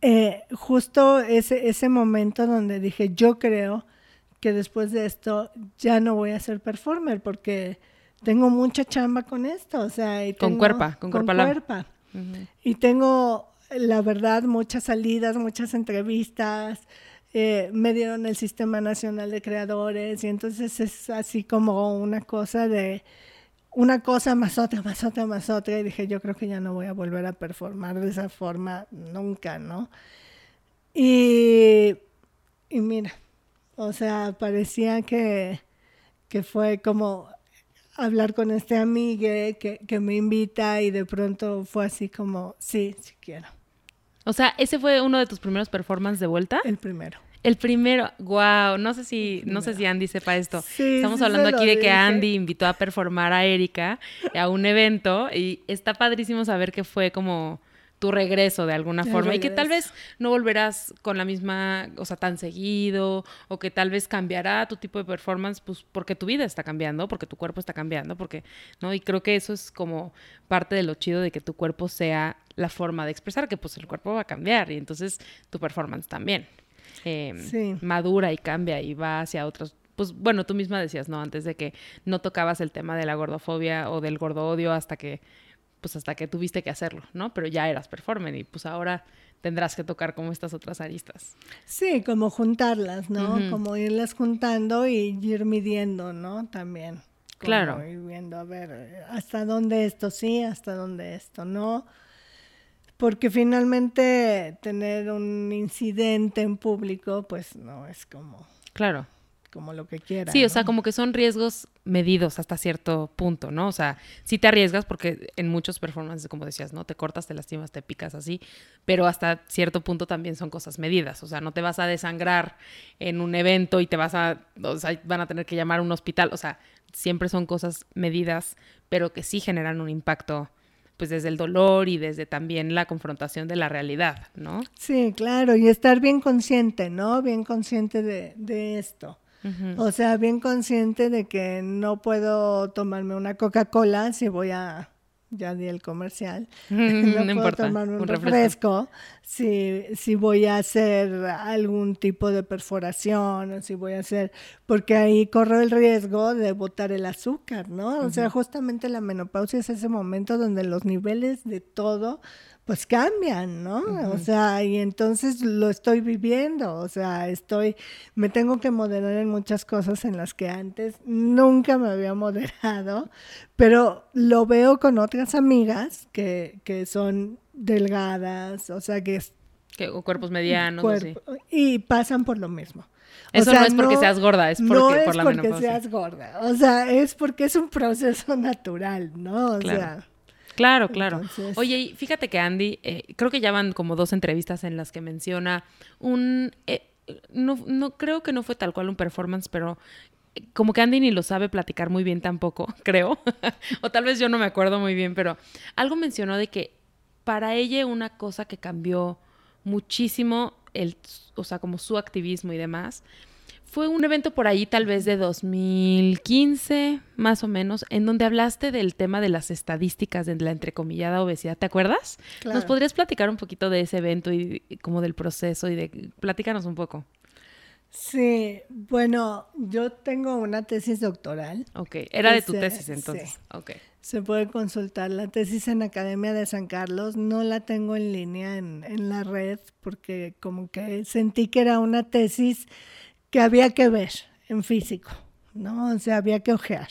eh, justo ese, ese momento donde dije, yo creo que después de esto ya no voy a ser performer porque tengo mucha chamba con esto, o sea, y Con tengo- cuerpa, con cuerpa lab. cuerpa. Y tengo, la verdad, muchas salidas, muchas entrevistas. eh, me dieron el Sistema Nacional de Creadores y entonces es así como una cosa de una cosa más otra, más otra, más otra. Y dije, yo creo que ya no voy a volver a performar de esa forma nunca, ¿no? Y, y mira, o sea, parecía que, que fue como hablar con este amigue que, que me invita y de pronto fue así como, sí, sí quiero. O sea, ese fue uno de tus primeros performances de vuelta. El primero. El primero, wow, no sé si, no sé si Andy sepa esto. Sí, Estamos sí hablando aquí de que. Andy invitó a performar a Erika a un evento y está padrísimo saber que fue como tu regreso de alguna El forma y que tal vez no volverás con la misma, o sea, tan seguido o que tal vez cambiará tu tipo de performance pues porque tu vida está cambiando, porque tu cuerpo está cambiando, porque no y creo que eso es como parte de lo chido de que tu cuerpo sea la forma de expresar que pues el cuerpo va a cambiar y entonces tu performance también eh, Sí. madura y cambia y va hacia otros. Pues bueno, tú misma decías, ¿no? Antes de que no tocabas el tema de la gordofobia o del gordo odio hasta que, pues hasta que tuviste que hacerlo, ¿no? Pero ya eras performer y pues ahora tendrás que tocar como estas otras aristas. Sí, como juntarlas, ¿no? Como irlas juntando y ir midiendo, ¿no? También. Como Claro. Ir viendo, a ver, hasta dónde esto sí, hasta dónde esto no. Porque finalmente tener un incidente en público, pues no es como, Claro. como lo que quieras. Sí, o sea, como que son riesgos medidos hasta cierto punto, ¿no? O sea, sí te arriesgas porque en muchos performances, como decías, ¿no? Te cortas, te lastimas, te picas así, pero hasta cierto punto también son cosas medidas. O sea, no te vas a desangrar en un evento y te vas a, o sea, van a tener que llamar a un hospital. O sea, siempre son cosas medidas, pero que sí generan un impacto, pues desde el dolor y desde también la confrontación de la realidad, ¿no? Sí, claro, y estar bien consciente, ¿no? Bien consciente de, de esto. O sea, bien consciente de que no puedo tomarme una Coca-Cola si voy a, ya di el comercial, no, no puedo importa, tomarme un, un refresco. refresco, si, si voy a hacer algún tipo de perforación o si voy a hacer, porque ahí corro el riesgo de botar el azúcar, ¿no? O sea, justamente la menopausia es ese momento donde los niveles de todo pues cambian, ¿no? O sea, y entonces lo estoy viviendo, o sea, estoy, me tengo que moderar en muchas cosas en las que antes nunca me había moderado, pero lo veo con otras amigas que, que son delgadas, o sea, que... que o cuerpos medianos. Y pasan por lo mismo. Eso no es porque seas gorda, es porque no es por la porque seas gorda, o sea, es porque es un proceso natural, ¿no? O sea... Claro, claro. Oye, fíjate que Andy, eh, creo que ya van como dos entrevistas en las que menciona un... Eh, no, no creo que no fue tal cual un performance, pero eh, como que Andy ni lo sabe platicar muy bien tampoco, creo. o tal vez yo no me acuerdo muy bien, pero algo mencionó de que para ella una cosa que cambió muchísimo, el, o sea, como su activismo y demás, fue un evento por ahí tal vez de 2015, más o menos, en donde hablaste del tema de las estadísticas de la entrecomillada obesidad. ¿Te acuerdas? ¿Nos podrías platicar un poquito de ese evento y, como del proceso y de... Platícanos un poco. Sí, bueno, yo tengo una tesis doctoral. Ok, era de tu tesis entonces. Sí. Ok. Se puede consultar la tesis en Academia de San Carlos. No la tengo en línea en, en la red porque como que sentí que era una tesis que había que ver en físico, ¿no? O sea, había que ojear.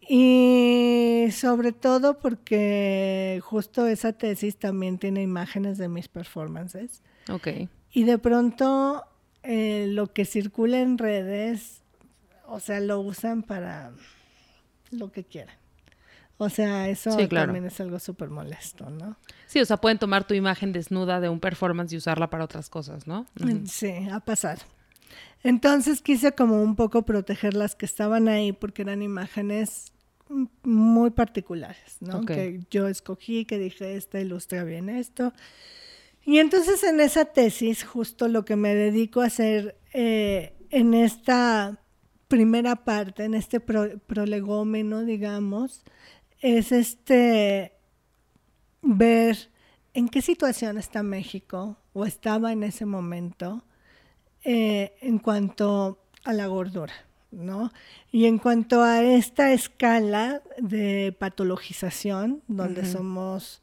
Y sobre todo porque justo esa tesis también tiene imágenes de mis performances. Ok. Y de pronto eh, lo que circula en redes, o sea, lo usan para lo que quieran. O sea, eso también es algo súper molesto, ¿no? Sí, o sea, pueden tomar tu imagen desnuda de un performance y usarla para otras cosas, ¿no? Sí, ha pasado. Entonces quise como un poco proteger las que estaban ahí porque eran imágenes muy particulares, ¿no? Que yo escogí, que dije, esta ilustra bien esto. Y entonces en esa tesis, justo lo que me dedico a hacer eh, en esta primera parte, en este prolegómeno, digamos, es este ver en qué situación está México o estaba en ese momento eh, en cuanto a la gordura, ¿no? Y en cuanto a esta escala de patologización, donde somos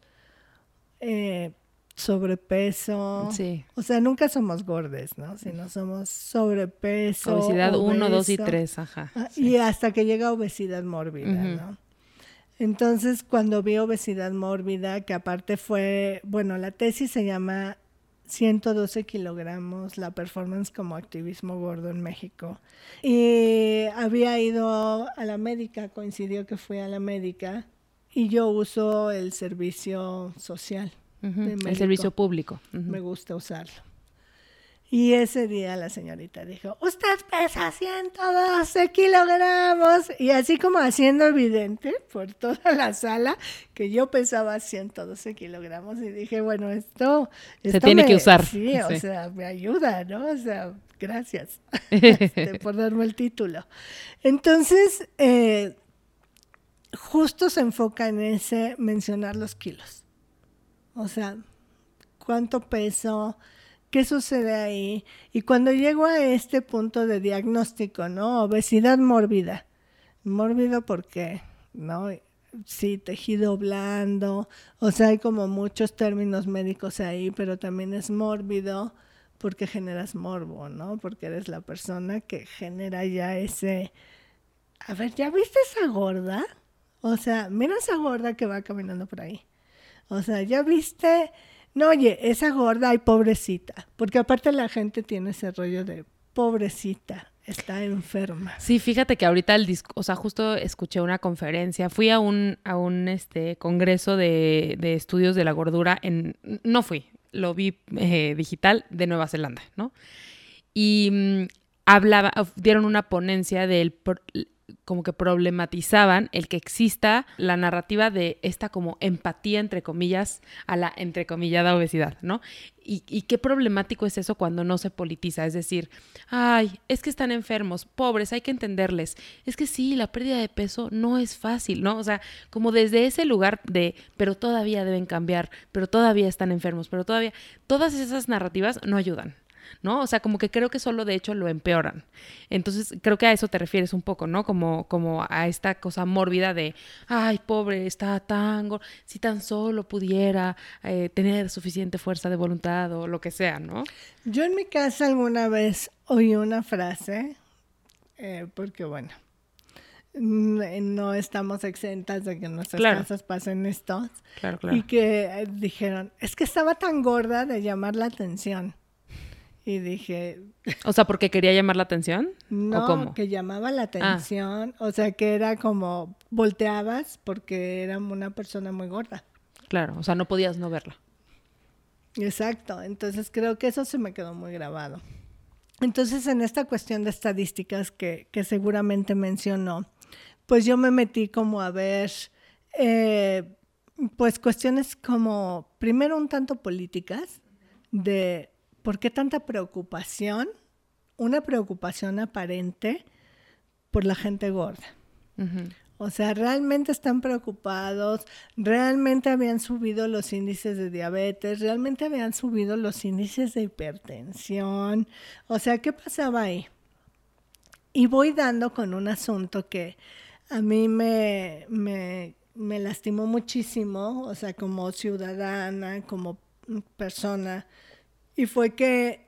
eh, sobrepeso, o sea, nunca somos gordes, ¿no? Sino somos sobrepeso. Obesidad 1, 2 y 3, ajá. Ah, y hasta que llega obesidad mórbida, ¿no? Entonces, cuando vi obesidad mórbida, que aparte fue, bueno, la tesis se llama 112 kilogramos, la performance como activismo gordo en México. Y había ido a la médica, coincidió que fui a la médica y yo uso el servicio social. el servicio público. Me gusta usarlo. Y ese día la señorita dijo, usted pesa 112 kilogramos. Y así como haciendo evidente por toda la sala que yo pesaba 112 kilogramos. Y dije, bueno, esto... Se tiene que usar. Sí, o sea, me ayuda, ¿no? O sea, gracias este, por darme el título. Entonces, eh, justo se enfoca en ese mencionar los kilos. O sea, cuánto peso ¿Qué sucede ahí? Y cuando llego a este punto de diagnóstico, ¿no? Obesidad mórbida. Mórbido porque, ¿no? Sí, tejido blando, o sea, hay como muchos términos médicos ahí, pero también es mórbido porque generas morbo, ¿no? Porque eres la persona que genera ya ese... A ver, ¿ya viste esa gorda? O sea, mira esa gorda que va caminando por ahí. O sea, ¿ya viste no, oye, esa gorda y pobrecita, porque aparte la gente tiene ese rollo de pobrecita, está enferma. Sí, fíjate que ahorita el disco, o sea, justo escuché una conferencia, fui a un, a un este, congreso de, de estudios de la gordura en, no fui, lo vi eh, digital de Nueva Zelanda, ¿no? Y mm, hablaba, dieron una ponencia del como que problematizaban el que exista la narrativa de esta como empatía, entre comillas, a la entrecomillada obesidad, ¿no? Y, y, qué problemático es eso cuando no se politiza, es decir, ay, es que están enfermos, pobres, hay que entenderles. Es que sí, la pérdida de peso no es fácil, ¿no? O sea, como desde ese lugar de, pero todavía deben cambiar, pero todavía están enfermos, pero todavía, todas esas narrativas no ayudan. ¿No? O sea, como que creo que solo de hecho lo empeoran. Entonces, creo que a eso te refieres un poco, ¿no? Como, como a esta cosa mórbida de, ay, pobre, está tan, si tan solo pudiera eh, tener suficiente fuerza de voluntad o lo que sea, ¿no? Yo en mi casa alguna vez oí una frase, eh, porque bueno, no estamos exentas de que en nuestras casas pasen esto. Claro, claro. Y que eh, dijeron, es que estaba tan gorda de llamar la atención. Y dije... O sea, porque quería llamar la atención. No, ¿O cómo? que llamaba la ah. atención. O sea, que era como volteabas porque era una persona muy gorda. Claro, o sea, no podías no verla. Exacto, entonces creo que eso se me quedó muy grabado. Entonces, en esta cuestión de estadísticas que, que seguramente mencionó, pues yo me metí como a ver, eh, pues cuestiones como, primero un tanto políticas, de por qué tanta preocupación, una preocupación aparente por la gente gorda. O sea, realmente están preocupados, realmente habían subido los índices de diabetes, realmente habían subido los índices de hipertensión. O sea, ¿qué pasaba ahí? Y voy dando con un asunto que a mí me, me, me lastimó muchísimo, o sea, como ciudadana, como persona, y fue que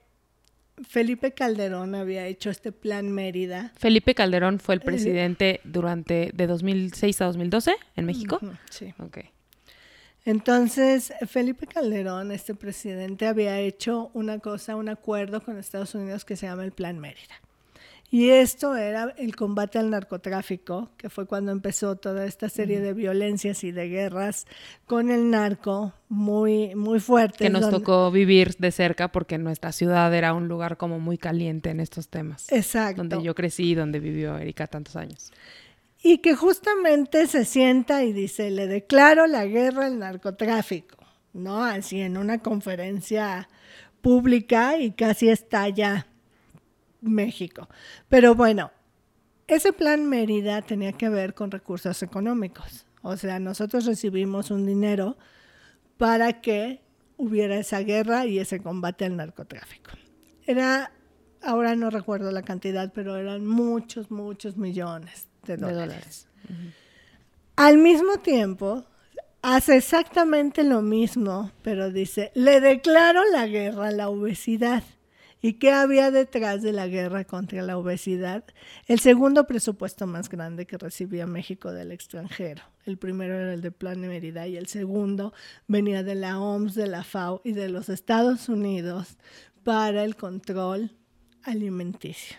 Felipe Calderón había hecho este plan Mérida. Felipe Calderón fue el presidente durante de 2006 a 2012 en México. sí. Ok. Entonces, Felipe Calderón, este presidente, había hecho una cosa, un acuerdo con Estados Unidos que se llama el Plan Mérida. Y esto era el combate al narcotráfico, que fue cuando empezó toda esta serie de violencias y de guerras con el narco muy, muy fuerte. Que nos tocó vivir de cerca porque nuestra ciudad era un lugar como muy caliente en estos temas. Exacto. Donde yo crecí y donde vivió Erika tantos años. Y que justamente se sienta y dice, le declaro la guerra al narcotráfico, ¿no? Así en una conferencia pública y casi estalla México. Pero bueno, ese plan Mérida tenía que ver con recursos económicos. O sea, nosotros recibimos un dinero para que hubiera esa guerra y ese combate al narcotráfico. Era, ahora no recuerdo la cantidad, pero eran muchos, muchos millones de dólares. Al mismo tiempo, hace exactamente lo mismo, pero dice, le declaro la guerra a la obesidad. ¿Y qué había detrás de la guerra contra la obesidad? El segundo presupuesto más grande que recibía México del extranjero. El primero era el de Plan Mérida y el segundo venía de la OMS, de la FAO y de los Estados Unidos para el control alimenticio.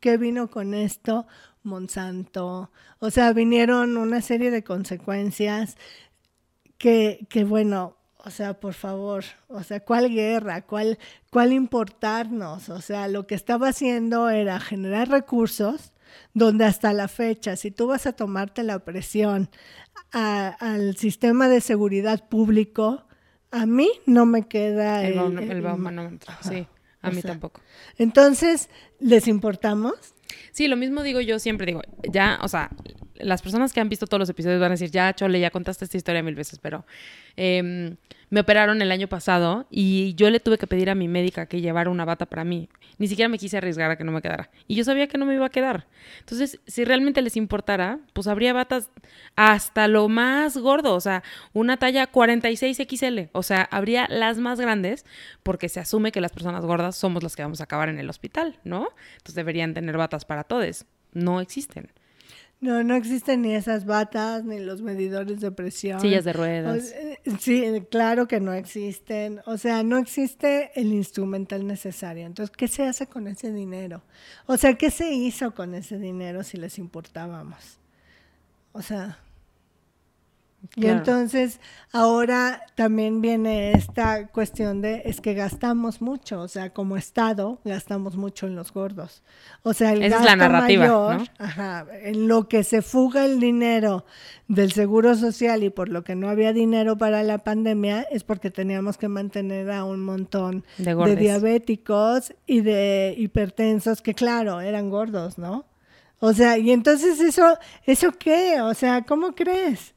¿Qué vino con esto? Monsanto. O sea, vinieron una serie de consecuencias que, que bueno, o sea, por favor, o sea, ¿cuál guerra? ¿Cuál, ¿Cuál importarnos? O sea, lo que estaba haciendo era generar recursos donde hasta la fecha, si tú vas a tomarte la presión al sistema de seguridad público, a mí no me queda el, el, Sí, a mí tampoco. Entonces, ¿les importamos? Sí, lo mismo digo yo siempre, digo, ya, o sea, las personas que han visto todos los episodios van a decir, ya, Chole, ya contaste esta historia mil veces, pero em, me operaron el año pasado y yo le tuve que pedir a mi médica que llevara una bata para mí. Ni siquiera me quise arriesgar a que no me quedara. Y yo sabía que no me iba a quedar. Entonces, si realmente les importara, pues habría batas hasta lo más gordo, o sea, una talla 46 XL. O sea, habría las más grandes porque se asume que las personas gordas somos las que vamos a acabar en el hospital, ¿no? Entonces deberían tener batas para todos. No existen. No, no existen ni esas batas, ni los medidores de presión. Sillas de ruedas. Eh, sí, claro que no existen. O sea, no existe el instrumental necesario. Entonces, ¿qué se hace con ese dinero? O sea, ¿qué se hizo con ese dinero si les importábamos? O sea, y entonces ahora también viene esta cuestión de es que gastamos mucho, o sea, como Estado gastamos mucho en los gordos. O sea, el gasto mayor, en lo que se fuga el dinero del seguro social y por lo que no había dinero para la pandemia es porque teníamos que mantener a un montón de, de diabéticos y de hipertensos que claro, eran gordos, ¿no? O sea, y entonces eso, ¿eso qué? O sea, ¿cómo crees?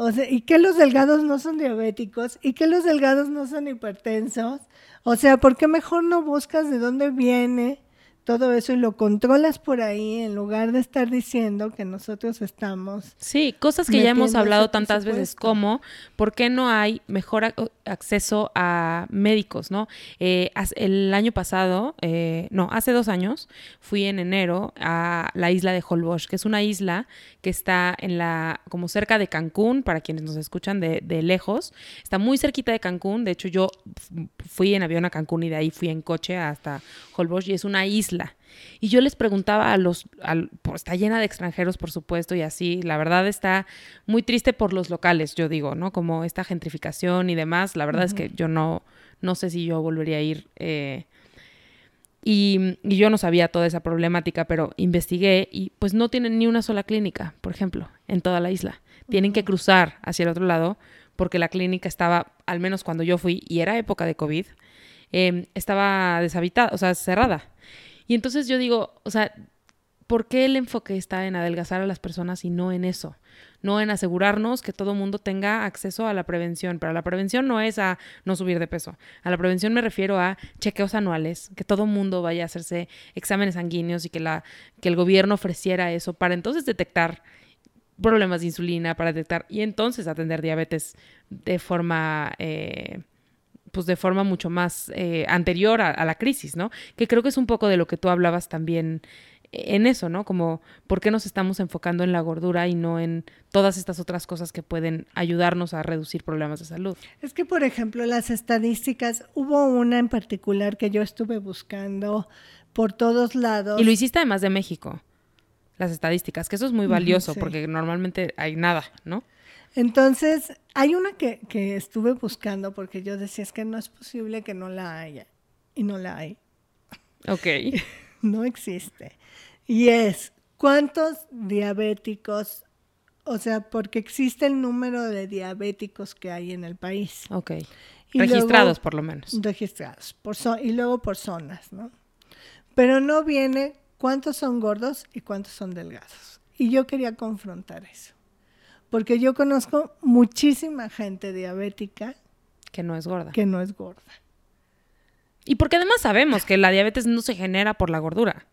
O sea, y que los delgados no son diabéticos y que los delgados no son hipertensos. O sea, ¿por qué mejor no buscas de dónde viene todo eso y lo controlas por ahí en lugar de estar diciendo que nosotros estamos. Sí, cosas que ya hemos hablado tantas veces como por qué no hay mejor acceso a médicos, ¿no? Eh, el año pasado, eh, no, hace dos años, fui en enero a la isla de Holbox, que es una isla que está en la, como cerca de Cancún, para quienes nos escuchan de, de lejos, está muy cerquita de Cancún, de hecho yo fui en avión a Cancún y de ahí fui en coche hasta Holbox y es una isla y yo les preguntaba a los, pues, está llena de extranjeros, por supuesto, y así, la verdad está muy triste por los locales, yo digo, ¿no? Como esta gentrificación y demás, la verdad es que yo no, no sé si yo volvería a ir. Eh, y, y, yo no sabía toda esa problemática, pero investigué y pues no tienen ni una sola clínica, por ejemplo, en toda la isla. Tienen que cruzar hacia el otro lado porque la clínica estaba, al menos cuando yo fui, y era época de COVID, eh, estaba deshabitada, o sea, cerrada. Y entonces yo digo, o sea, ¿por qué el enfoque está en adelgazar a las personas y no en eso? No en asegurarnos que todo mundo tenga acceso a la prevención. Pero la prevención no es a no subir de peso. A la prevención me refiero a chequeos anuales, que todo mundo vaya a hacerse exámenes sanguíneos y que, la, que el gobierno ofreciera eso para entonces detectar problemas de insulina, para detectar y entonces atender diabetes de forma... Eh, pues de forma mucho más eh, anterior a, la crisis, ¿no? Que creo que es un poco de lo que tú hablabas también en eso, ¿no? Como por qué nos estamos enfocando en la gordura y no en todas estas otras cosas que pueden ayudarnos a reducir problemas de salud. Es que, por ejemplo, las estadísticas, hubo una en particular que yo estuve buscando por todos lados. Y lo hiciste además de México, las estadísticas, que eso es muy valioso porque normalmente hay nada, ¿no? Entonces, hay una que, estuve buscando porque yo decía, es que no es posible que no la haya. Y no la hay. Ok. no existe. Y es, ¿cuántos diabéticos, o sea, porque existe el número de diabéticos que hay en el país? Ok. registrados por lo menos. Registrados. Por y luego por zonas, ¿no? Pero no viene cuántos son gordos y cuántos son delgados. Y yo quería confrontar eso porque yo conozco muchísima gente diabética que no es gorda. Que no es gorda. Y porque además sabemos que la diabetes no se genera por la gordura.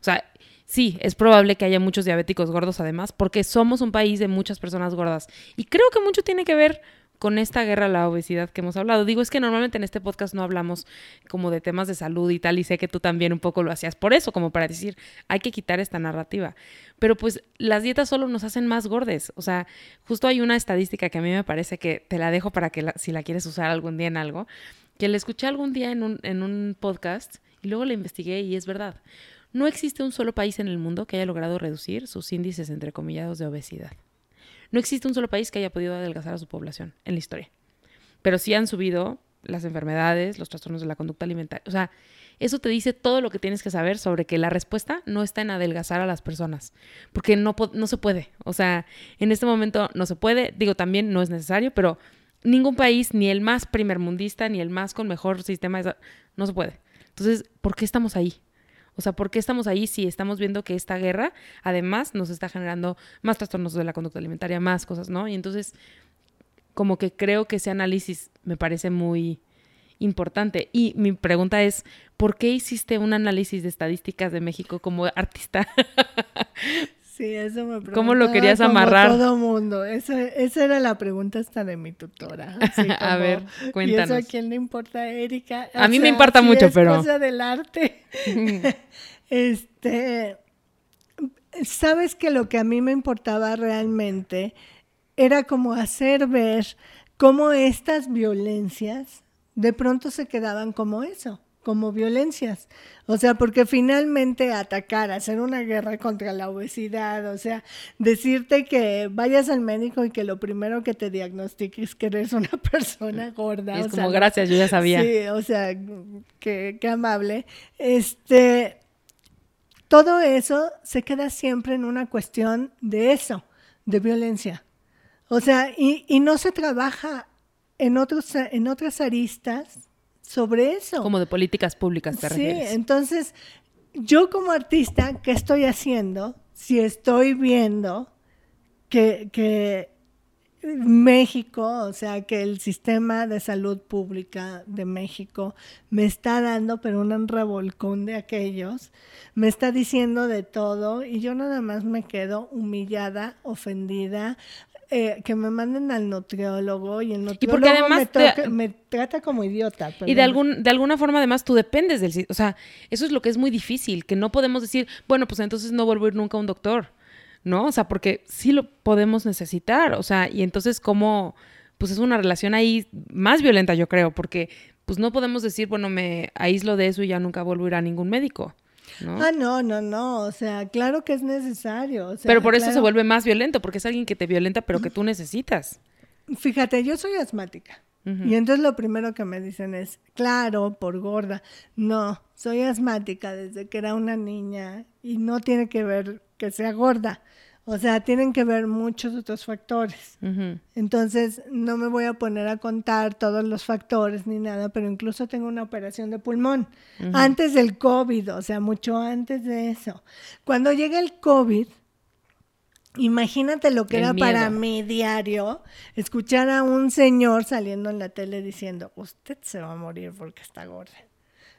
O sea, sí, es probable que haya muchos diabéticos gordos además, porque somos un país de muchas personas gordas. Y creo que mucho tiene que ver con esta guerra a la obesidad que hemos hablado. Digo, es que normalmente en este podcast no hablamos como de temas de salud y tal, y sé que tú también un poco lo hacías por eso, como para decir, hay que quitar esta narrativa. Pero pues las dietas solo nos hacen más gordes. O sea, justo hay una estadística que a mí me parece que te la dejo para que si la quieres usar algún día en algo, que la escuché algún día en un, en un podcast y luego la investigué y es verdad. No existe un solo país en el mundo que haya logrado reducir sus índices entre comillados de obesidad. No existe un solo país que haya podido adelgazar a su población en la historia. Pero sí han subido las enfermedades, los trastornos de la conducta alimentaria. O sea, eso te dice todo lo que tienes que saber sobre que la respuesta no está en adelgazar a las personas, porque no, no se puede. O sea, en este momento no se puede, digo, también no es necesario, pero ningún país, ni el más primermundista, ni el más con mejor sistema, no se puede. Entonces, ¿por qué estamos ahí? O sea, ¿por qué estamos ahí si estamos viendo que esta guerra además nos está generando más trastornos de la conducta alimentaria, más cosas, ¿no? Y entonces, como que creo que ese análisis me parece muy importante. Y mi pregunta es, ¿por qué hiciste un análisis de estadísticas de México como artista? Sí, eso me ¿Cómo lo querías amarrar? Todo mundo. Esa, esa era la pregunta hasta de mi tutora. a ver, cuéntanos. ¿Y eso a quién le importa, Erika? a mí me importa mucho, es pero... cosa del arte. este... Sabes que lo que a mí me importaba realmente era como hacer ver cómo estas violencias de pronto se quedaban como eso como violencias. O sea, porque finalmente atacar, hacer una guerra contra la obesidad, o sea, decirte que vayas al médico y que lo primero que te diagnostique es que eres una persona gorda. Es como, gracias, yo ya sabía. Sí, o sea, qué, qué amable. Este, todo eso se queda siempre en una cuestión de eso, de violencia. O sea, y, y no se trabaja en, otros, en otras aristas sobre eso. Como de políticas públicas, te Sí, entonces, yo como artista, ¿qué estoy haciendo? Si estoy viendo que, México, o sea, que el sistema de salud pública de México me está dando, pero un revolcón de aquellos, me está diciendo de todo y yo nada más me quedo humillada, ofendida, eh, que me manden al nutriólogo y el nutriólogo además me, trata como idiota. Y de, algún, de alguna forma además tú dependes del... O sea, eso es lo que es muy difícil, que no podemos decir, bueno, pues entonces no vuelvo a ir nunca a un doctor, ¿no? O sea, porque sí lo podemos necesitar, o sea, y entonces cómo... Pues es una relación ahí más violenta, yo creo, porque pues no podemos decir, bueno, me aíslo de eso y ya nunca vuelvo a ir a ningún médico. Ah, no, no, no, o sea, claro que es necesario. pero por eso se vuelve más violento, porque es alguien que te violenta, pero que tú necesitas. Fíjate, yo soy asmática. Y entonces lo primero que me dicen es, claro, por gorda. No, soy asmática desde que era una niña y no tiene que ver que sea gorda. O sea, tienen que ver muchos otros factores. Entonces, no me voy a poner a contar todos los factores ni nada, pero incluso tengo una operación de pulmón antes del COVID, o sea, mucho antes de eso. Cuando llega el COVID, imagínate lo que era para mí diario escuchar a un señor saliendo en la tele diciendo, usted se va a morir porque está gorda.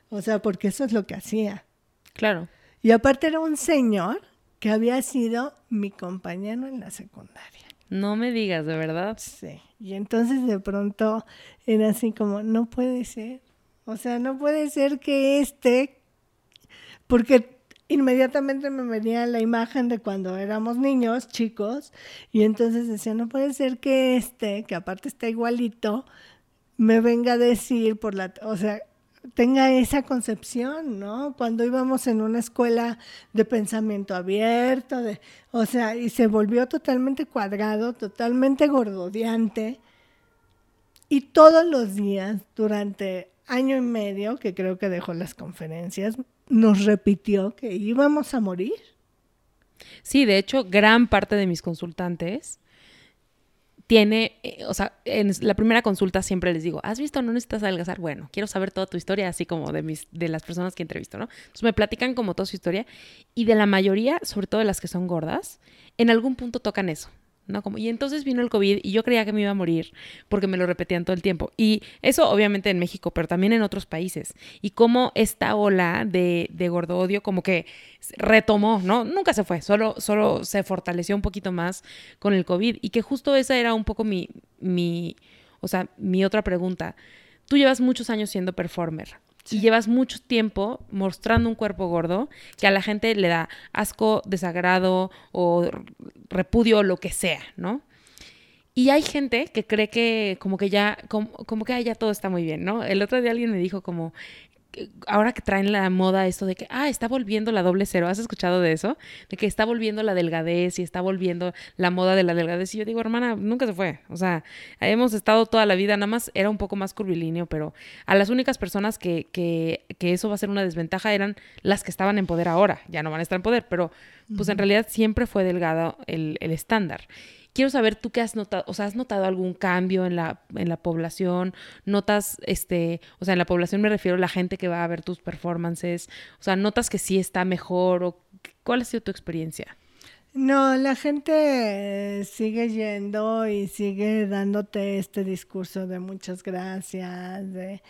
O sea, porque eso es lo que hacía. Claro. Y aparte era un señor que había sido mi compañero en la secundaria. No me digas, ¿de verdad? Sí. Y entonces de pronto era así como, no puede ser. O sea, no puede ser que este, porque inmediatamente me venía la imagen de cuando éramos niños, chicos, y entonces decía, no puede ser que este, que aparte está igualito, me venga a decir por la, o sea, tenga esa concepción, ¿no? Cuando íbamos en una escuela de pensamiento abierto, de, o sea, y se volvió totalmente cuadrado, totalmente gordodeante, y todos los días, durante año y medio, que creo que dejó las conferencias, nos repitió que íbamos a morir. Sí, de hecho, gran parte de mis consultantes tiene, eh, o sea, en la primera consulta siempre les digo, ¿has visto no necesitas adelgazar? Bueno, quiero saber toda tu historia, así como de mis, de las personas que entrevisto, ¿no? Entonces me platican como toda su historia y de la mayoría, sobre todo de las que son gordas, en algún punto tocan eso. ¿No? Como, y entonces vino el COVID y yo creía que me iba a morir porque me lo repetían todo el tiempo. Y eso obviamente en México, pero también en otros países. Y cómo esta ola de, de gordo odio como que retomó, ¿no? Nunca se fue, solo, solo se fortaleció un poquito más con el COVID. Y que justo esa era un poco mi, mi, o sea, mi otra pregunta. Tú llevas muchos años siendo performer. Y llevas mucho tiempo mostrando un cuerpo gordo que a la gente le da asco, desagrado o repudio o lo que sea, ¿no? Y hay gente que cree que como que ya, como, como que ya todo está muy bien, ¿no? El otro día alguien me dijo como, ahora que traen la moda esto de que, ah, está volviendo la doble cero, ¿has escuchado de eso? De que está volviendo la delgadez y está volviendo la moda de la delgadez. Y yo digo, hermana, nunca se fue. O sea, hemos estado toda la vida, nada más era un poco más curvilíneo, pero a las únicas personas que, que, que eso va a ser una desventaja eran las que estaban en poder ahora. Ya no van a estar en poder, pero pues en realidad siempre fue delgado el, el estándar. Quiero saber tú qué has notado, o sea, ¿has notado algún cambio en la, en la población? ¿Notas, este, o sea, en la población me refiero a la gente que va a ver tus performances? O sea, ¿notas que sí está mejor o cuál ha sido tu experiencia? No, la gente sigue yendo y sigue dándote este discurso de muchas gracias, de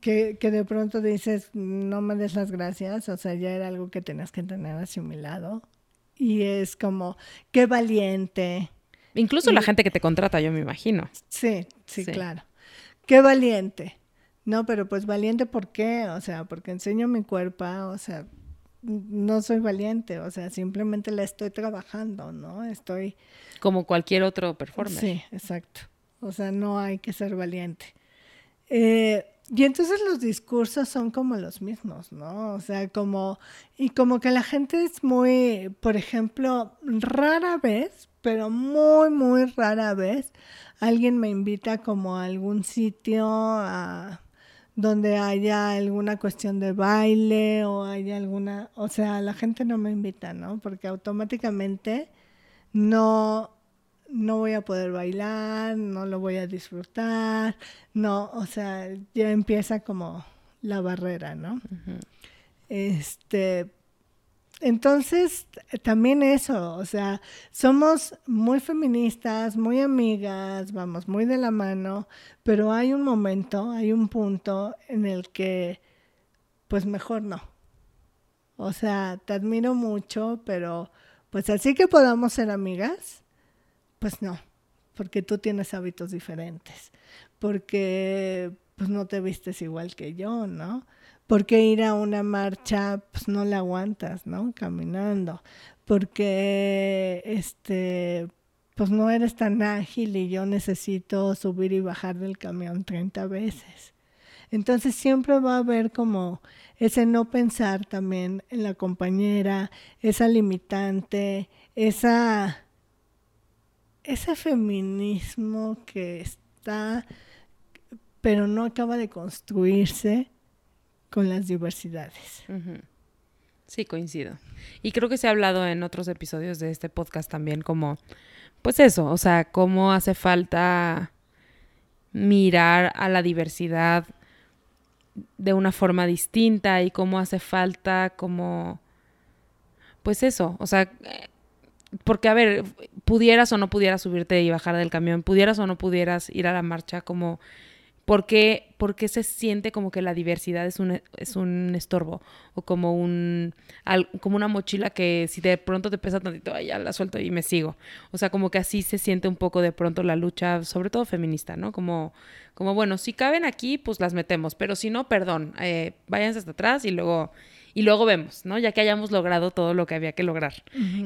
que, que, de pronto dices, no me des las gracias, o sea, ya era algo que tenías que tener asimilado. Y es como, qué valiente, Incluso la gente que te contrata, yo me imagino. Sí, sí, claro. Qué valiente. No, pero pues valiente ¿por qué? O sea, porque enseño mi cuerpo, o sea, no soy valiente, o sea, simplemente la estoy trabajando, ¿no? Estoy... Como cualquier otro performer. Sí, exacto. O sea, no hay que ser valiente. Eh, y entonces los discursos son como los mismos, ¿no? O sea, como, y como que la gente es muy, por ejemplo, rara vez, pero muy, muy rara vez, alguien me invita como a algún sitio donde haya alguna cuestión de baile o haya alguna, o sea, la gente no me invita, ¿no? Porque automáticamente no, no voy a poder bailar, no lo voy a disfrutar, no, o sea, ya empieza como la barrera, ¿no? Este, entonces, también eso, o sea, somos muy feministas, muy amigas, vamos, muy de la mano, pero hay un momento, hay un punto en el que, pues mejor no. O sea, te admiro mucho, pero pues así que podamos ser amigas, pues no, porque tú tienes hábitos diferentes, porque pues no te vistes igual que yo, ¿no? Porque ir a una marcha, pues no la aguantas, ¿no? Caminando. Porque, este, pues no eres tan ágil y yo necesito subir y bajar del camión 30 veces. Entonces siempre va a haber como ese no pensar también en la compañera, esa limitante, esa, ese feminismo que está, pero no acaba de construirse con las diversidades. Sí, coincido. Y creo que se ha hablado en otros episodios de este podcast también como, pues eso, o sea, cómo hace falta mirar a la diversidad de una forma distinta y cómo hace falta como, pues eso, o sea, porque a ver, pudieras o no pudieras subirte y bajar del camión, pudieras o no pudieras ir a la marcha, como ¿Por qué, se siente como que la diversidad es un, es un estorbo? O como, un, como una mochila que si de pronto te pesa tantito, ya la suelto y me sigo. O sea, como que así se siente un poco de pronto la lucha, sobre todo feminista, ¿no? Como, como bueno, si caben aquí, pues las metemos, pero si no, perdón, eh, váyanse hasta atrás y luego, y luego vemos, ¿no? Ya que hayamos logrado todo lo que había que lograr.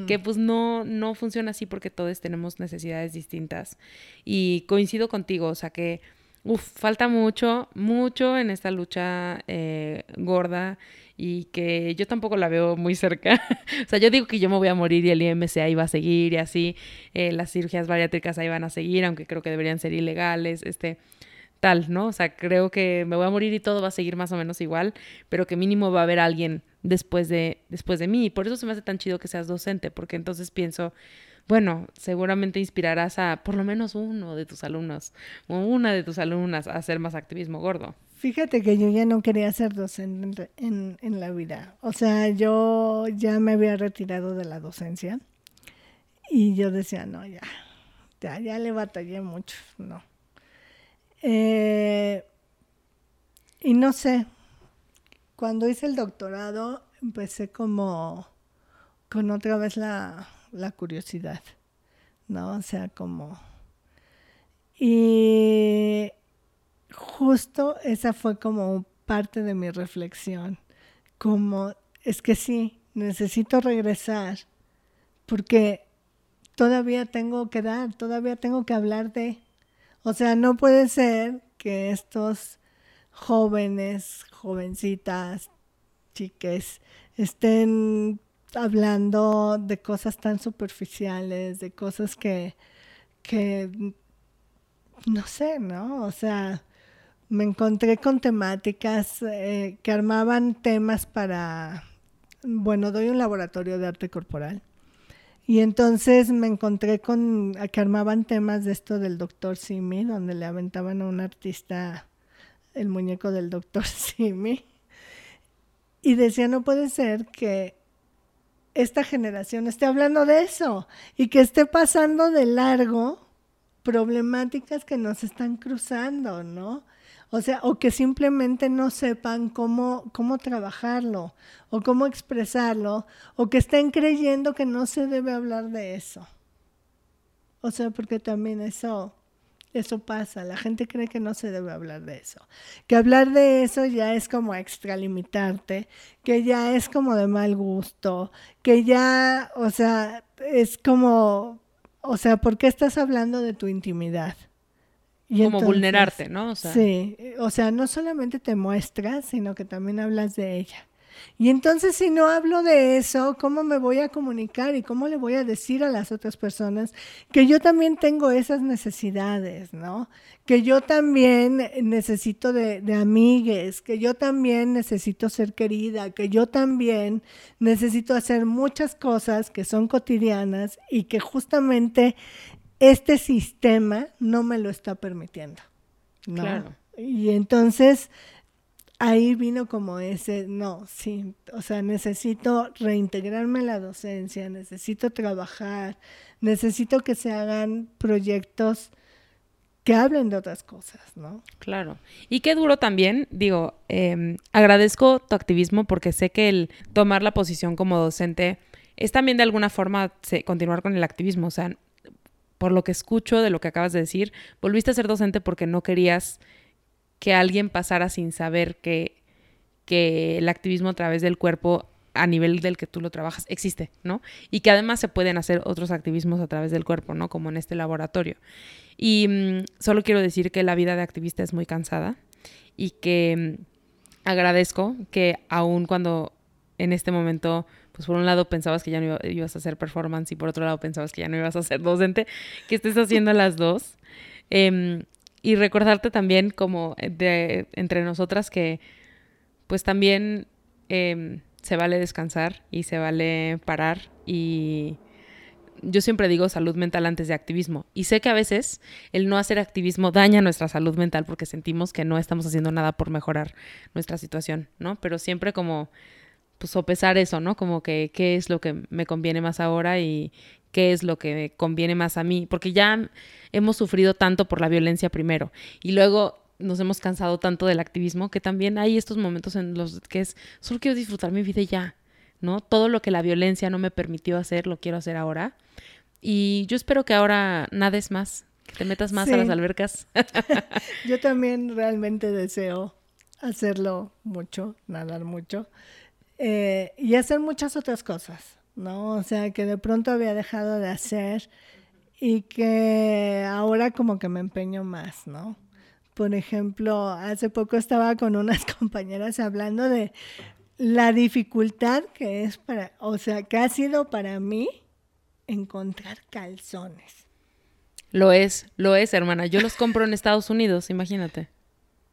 Que pues no, no funciona así porque todos tenemos necesidades distintas. Y coincido contigo, o sea que uf, falta mucho, mucho en esta lucha eh, gorda y que yo tampoco la veo muy cerca. o sea, yo digo que yo me voy a morir y el IMC ahí va a seguir y así eh, las cirugías bariátricas ahí van a seguir, aunque creo que deberían ser ilegales, este tal, ¿no? O sea, creo que me voy a morir y todo va a seguir más o menos igual, pero que mínimo va a haber alguien después de, después de mí. Y por eso se me hace tan chido que seas docente, porque entonces pienso, bueno, seguramente inspirarás a por lo menos uno de tus alumnos o una de tus alumnas a hacer más activismo gordo. Fíjate que yo ya no quería ser docente en, la vida. O sea, yo ya me había retirado de la docencia y yo decía, no, ya, ya, ya le batallé mucho, no. Eh, y no sé, cuando hice el doctorado empecé como con otra vez la, la curiosidad, ¿no? O sea, como... Y justo esa fue como parte de mi reflexión, como es que sí, necesito regresar, porque todavía tengo que dar, todavía tengo que hablar de... O sea, no puede ser que estos jóvenes, jovencitas, chiques, estén hablando de cosas tan superficiales, de cosas que, que no sé, ¿no? O sea, me encontré con temáticas eh, que armaban temas para, bueno, doy un laboratorio de arte corporal. Y entonces me encontré con que armaban temas de esto del doctor Simi, donde le aventaban a un artista el muñeco del doctor Simi. Y decía, no puede ser que esta generación esté hablando de eso y que esté pasando de largo problemáticas que nos están cruzando, ¿no? O sea, o que simplemente no sepan cómo, cómo trabajarlo o cómo expresarlo, o que estén creyendo que no se debe hablar de eso. O sea, porque también eso eso pasa, la gente cree que no se debe hablar de eso, que hablar de eso ya es como extralimitarte, que ya es como de mal gusto, que ya, o sea, es como, o sea, ¿por qué estás hablando de tu intimidad? Como vulnerarte, ¿no? Sí, o sea, no solamente te muestras, sino que también hablas de ella. Y entonces si no hablo de eso, ¿cómo me voy a comunicar y cómo le voy a decir a las otras personas que yo también tengo esas necesidades, ¿no? Que yo también necesito de, de amigues, que yo también necesito ser querida, que yo también necesito hacer muchas cosas que son cotidianas y que justamente este sistema no me lo está permitiendo. ¿no? Claro. Y entonces ahí vino como ese, no, sí, o sea, necesito reintegrarme a la docencia, necesito trabajar, necesito que se hagan proyectos que hablen de otras cosas, ¿no? Claro. Y qué duro también, digo, em, agradezco tu activismo porque sé que el tomar la posición como docente es también de alguna forma continuar con el activismo, o sea, por lo que escucho de lo que acabas de decir, volviste a ser docente porque no querías que alguien pasara sin saber que, que el activismo a través del cuerpo a nivel del que tú lo trabajas existe, ¿no? Y que además se pueden hacer otros activismos a través del cuerpo, ¿no? Como en este laboratorio. Y mm, solo quiero decir que la vida de activista es muy cansada y que mm, agradezco que aún cuando en este momento pues por un lado pensabas que ya no ibas a hacer performance y por otro lado pensabas que ya no ibas a ser docente, que estés haciendo las dos. Em, y recordarte también como de, entre nosotras que pues también em, se vale descansar y se vale parar y yo siempre digo salud mental antes de activismo. Y sé que a veces el no hacer activismo daña nuestra salud mental porque sentimos que no estamos haciendo nada por mejorar nuestra situación, ¿no? Pero siempre como pues sopesar eso, ¿no? Como que qué es lo que me conviene más ahora y qué es lo que me conviene más a mí, porque ya hemos sufrido tanto por la violencia primero y luego nos hemos cansado tanto del activismo que también hay estos momentos en los que es solo quiero disfrutar mi vida ya, ¿no? Todo lo que la violencia no me permitió hacer, lo quiero hacer ahora. Y yo espero que ahora nades más, que te metas más a las albercas. yo también realmente deseo hacerlo mucho, nadar mucho. Eh, y hacer muchas otras cosas, ¿no? O sea, que de pronto había dejado de hacer y que ahora como que me empeño más, ¿no? Por ejemplo, hace poco estaba con unas compañeras hablando de la dificultad que es para, o sea, que ha sido para mí encontrar calzones. Lo es, lo es, hermana. Yo los compro en Estados Unidos, imagínate.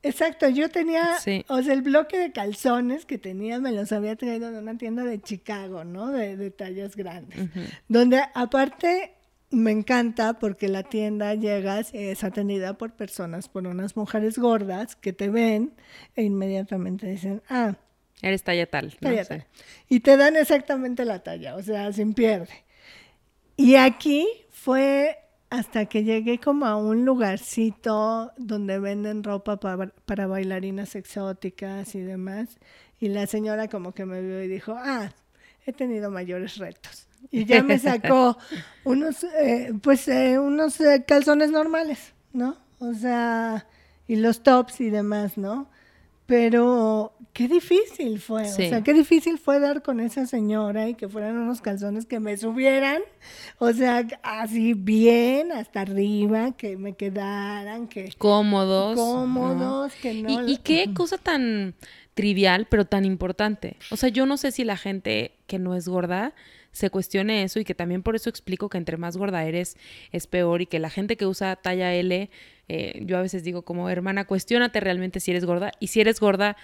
Exacto, yo tenía, o sea, el bloque de calzones que tenía me los había traído de una tienda de Chicago, ¿no? De, tallas grandes. Donde aparte me encanta porque la tienda llegas es atendida por personas, por unas mujeres gordas que te ven e inmediatamente dicen, ah. Eres talla tal. Talla tal. Y te dan exactamente la talla, o sea, sin pierde. Y aquí fue hasta que llegué como a un lugarcito donde venden ropa para, bailarinas exóticas y demás. Y la señora como que me vio y dijo, ah, he tenido mayores retos. Y ya me sacó unos, eh, pues, eh, unos eh, calzones normales, ¿no? O sea, y los tops y demás, ¿no? Pero qué difícil fue, o sea, qué difícil fue dar con esa señora y que fueran unos calzones que me subieran, o sea, así bien hasta arriba, que me quedaran, que cómodos, cómodos, que no. ¿Y, qué cosa tan trivial, pero tan importante. O sea, yo no sé si la gente que no es gorda se cuestione eso y que también por eso explico que entre más gorda eres es peor y que la gente que usa talla L eh, yo a veces digo como hermana, cuestionate realmente si eres gorda y si eres gorda,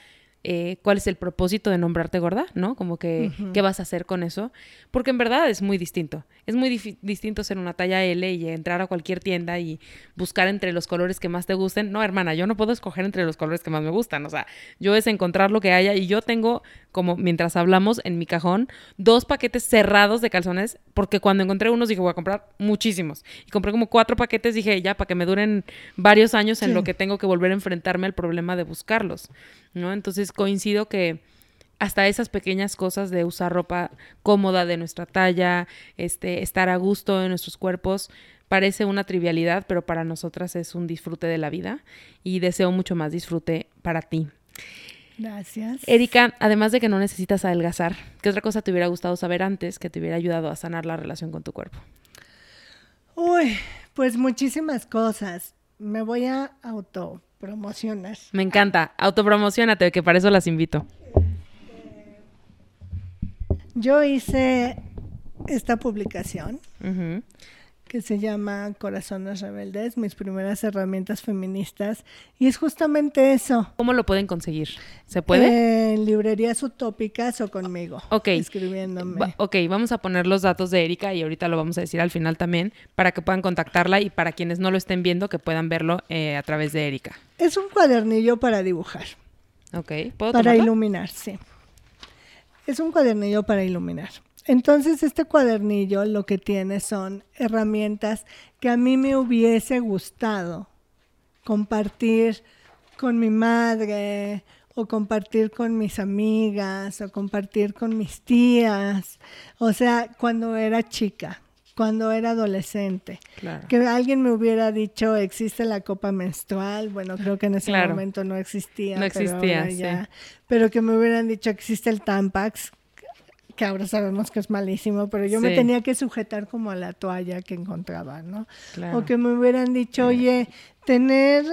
eh, cuál es el propósito de nombrarte gorda, ¿no? Como que, ¿qué vas a hacer con eso? Porque en verdad es muy distinto. Es muy distinto ser una talla L y entrar a cualquier tienda y buscar entre los colores que más te gusten. No, hermana, yo no puedo escoger entre los colores que más me gustan. O sea, yo es encontrar lo que haya y yo tengo, como mientras hablamos en mi cajón, dos paquetes cerrados de calzones porque cuando encontré unos dije voy a comprar muchísimos. Y compré como cuatro paquetes, dije ya, para que me duren varios años en lo que tengo que volver a enfrentarme al problema de buscarlos. ¿no? Entonces coincido que hasta esas pequeñas cosas de usar ropa cómoda de nuestra talla, este, estar a gusto en nuestros cuerpos, parece una trivialidad, pero para nosotras es un disfrute de la vida y deseo mucho más disfrute para ti. Gracias. Erika, además de que no necesitas adelgazar, ¿qué otra cosa te hubiera gustado saber antes que te hubiera ayudado a sanar la relación con tu cuerpo? Uy, pues muchísimas cosas. Me voy a auto promocionas. Me encanta. Autopromocionate, que para eso las invito. Yo hice esta publicación que se llama Corazones Rebeldes, mis primeras herramientas feministas, y es justamente eso. ¿Cómo lo pueden conseguir? ¿Se puede? En librerías utópicas o conmigo. Ok. Escribiéndome. ok, vamos a poner los datos de Erika y ahorita lo vamos a decir al final también para que puedan contactarla y para quienes no lo estén viendo que puedan verlo eh, a través de Erika. Es un cuadernillo para dibujar. Ok, ¿puedo para tomarlo? iluminar, sí. Es un cuadernillo para iluminar. Entonces, este cuadernillo lo que tiene son herramientas que a mí me hubiese gustado compartir con mi madre o compartir con mis amigas o compartir con mis tías. O sea, cuando era chica, cuando era adolescente. Claro. Que alguien me hubiera dicho, existe la copa menstrual. Bueno, creo que en ese Claro. momento no existía. No pero existía, ahora sí. ya. Pero que me hubieran dicho, existe el Tampax, que ahora sabemos que es malísimo, pero yo me tenía que sujetar como a la toalla que encontraba, ¿no? Claro. O que me hubieran dicho, oye, tener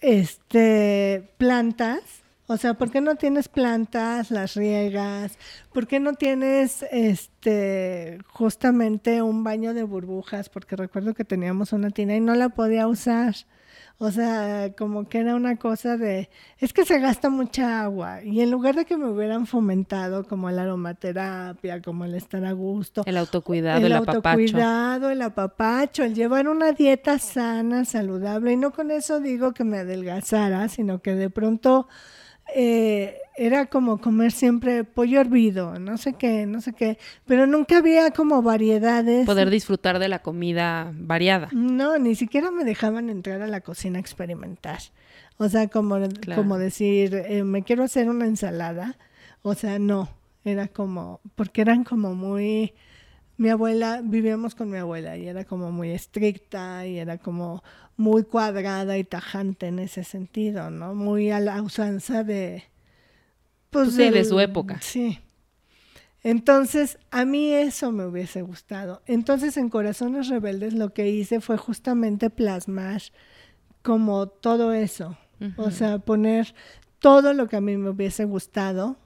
este plantas, o sea, ¿por qué no tienes plantas, las riegas? ¿Por qué no tienes este justamente un baño de burbujas? Porque recuerdo que teníamos una tina y no la podía usar. O sea, como que era una cosa de, es que se gasta mucha agua. Y en lugar de que me hubieran fomentado como la aromaterapia, como el estar a gusto, El autocuidado, el, apapacho. autocuidado, el apapacho, el llevar una dieta sana, saludable. Y no con eso digo que me adelgazara, sino que de pronto eh, era como comer siempre pollo hervido, no sé qué, no sé qué. Pero nunca había como variedades. Poder disfrutar de la comida variada. No, ni siquiera me dejaban entrar a la cocina a experimentar. O sea, como, Claro. como decir, eh, me quiero hacer una ensalada. O sea, no, era como, porque eran como muy, mi abuela, vivíamos con mi abuela y era como muy estricta y era como muy cuadrada y tajante en ese sentido, ¿no? Muy a la usanza de... Pues sí, de su época. Sí. Entonces, a mí eso me hubiese gustado. Entonces, en Corazones Rebeldes lo que hice fue justamente plasmar como todo eso. O sea, poner todo lo que a mí me hubiese gustado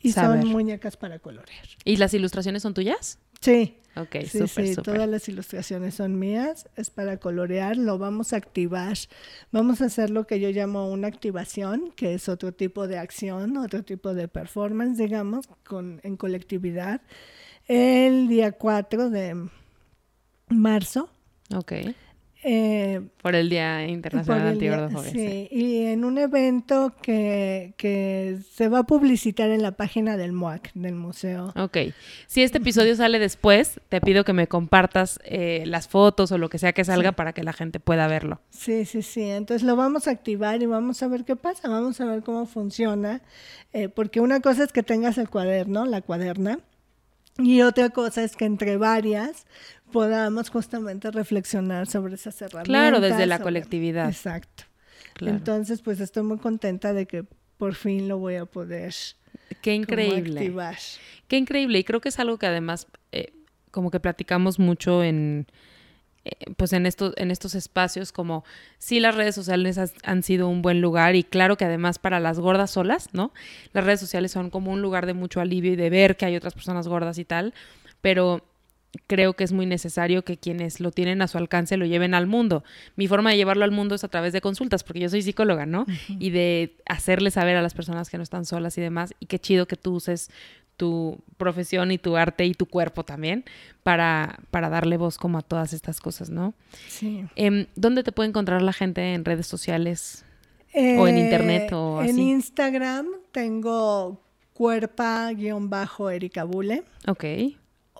y Saber. son muñecas para colorear. ¿Y las ilustraciones son tuyas? Sí, Ok, sí, sí, todas las ilustraciones son mías, es para colorear, lo vamos a activar, vamos a hacer lo que yo llamo una activación, que es otro tipo de acción, otro tipo de performance, digamos, con, en colectividad, el día 4 de marzo. Ok. Eh, Por el Día Internacional el día- Antigordofobia. sí, y en un evento que, que se va a publicitar en la página del MOAC, del museo. Ok. Si este episodio sale después, te pido que me compartas eh, las fotos o lo que sea que salga para que la gente pueda verlo. Sí, sí, sí. Entonces lo vamos a activar y vamos a ver qué pasa, vamos a ver cómo funciona, eh, porque una cosa es que tengas el cuaderno, la cuaderna, y otra cosa es que entre varias podamos justamente reflexionar sobre esas herramientas. Claro, desde la sobre- colectividad. Exacto. Claro. Entonces, pues estoy muy contenta de que por fin lo voy a poder Qué increíble. activar. Qué increíble. Y creo que es algo que además, eh, como que platicamos mucho en, eh, pues en estos, en estos espacios, como sí las redes sociales has- han sido un buen lugar y claro que además para las gordas solas, ¿no? Las redes sociales son como un lugar de mucho alivio y de ver que hay otras personas gordas y tal, pero creo que es muy necesario que quienes lo tienen a su alcance lo lleven al mundo. Mi forma de llevarlo al mundo es a través de consultas, porque yo soy psicóloga, ¿no? Y de hacerle saber a las personas que no están solas y demás. Y qué chido que tú uses tu profesión y tu arte y tu cuerpo también para, para darle voz como a todas estas cosas, ¿no? Sí. Em, ¿Dónde te puede encontrar la gente en redes sociales? O en internet o En así. Instagram tengo cuerpa-erika Bule. Ok.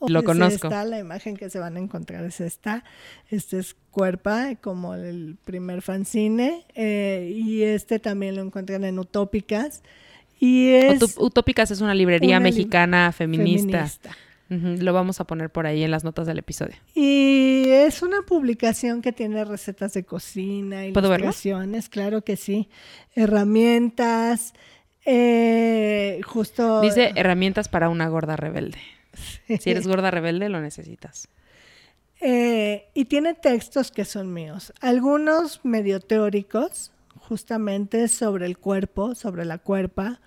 Lo conozco. Esta, la imagen que se van a encontrar es esta. Este es Cuerpa, como el primer fanzine. eh, y este también lo encuentran en Utópicas. Y es Utópicas es una librería una mexicana feminista. Lo vamos a poner por ahí en las notas del episodio. Y es una publicación que tiene recetas de cocina, ¿Puedo verla? ilustraciones, claro que sí, herramientas, eh, justo... Dice herramientas para una gorda rebelde. Si eres gorda rebelde, lo necesitas. Eh, y tiene textos que son míos, algunos medio teóricos, justamente sobre el cuerpo, sobre la cuerpa,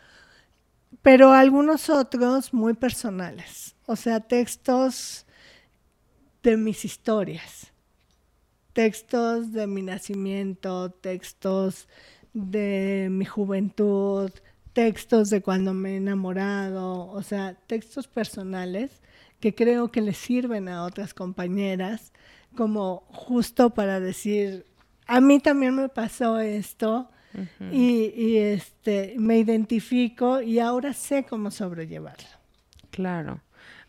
pero algunos otros muy personales, o sea, textos de mis historias, textos de mi nacimiento, textos de mi juventud, textos de cuando me he enamorado, o sea, textos personales que creo que les sirven a otras compañeras como justo para decir, a mí también me pasó esto y, y, este, me identifico y ahora sé cómo sobrellevarlo. Claro.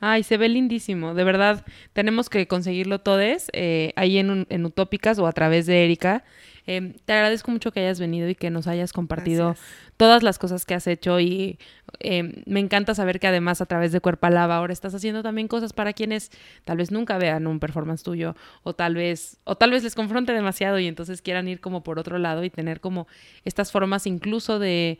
Ay, se ve lindísimo. De verdad, tenemos que conseguirlo todos eh, ahí en, en, Utópicas o a través de Erika. Em, te agradezco mucho que hayas venido y que nos hayas compartido todas las cosas que has hecho y em, me encanta saber que además a través de Cuerpa Lava ahora estás haciendo también cosas para quienes tal vez nunca vean un performance tuyo o tal vez o tal vez les confronte demasiado y entonces quieran ir como por otro lado y tener como estas formas incluso de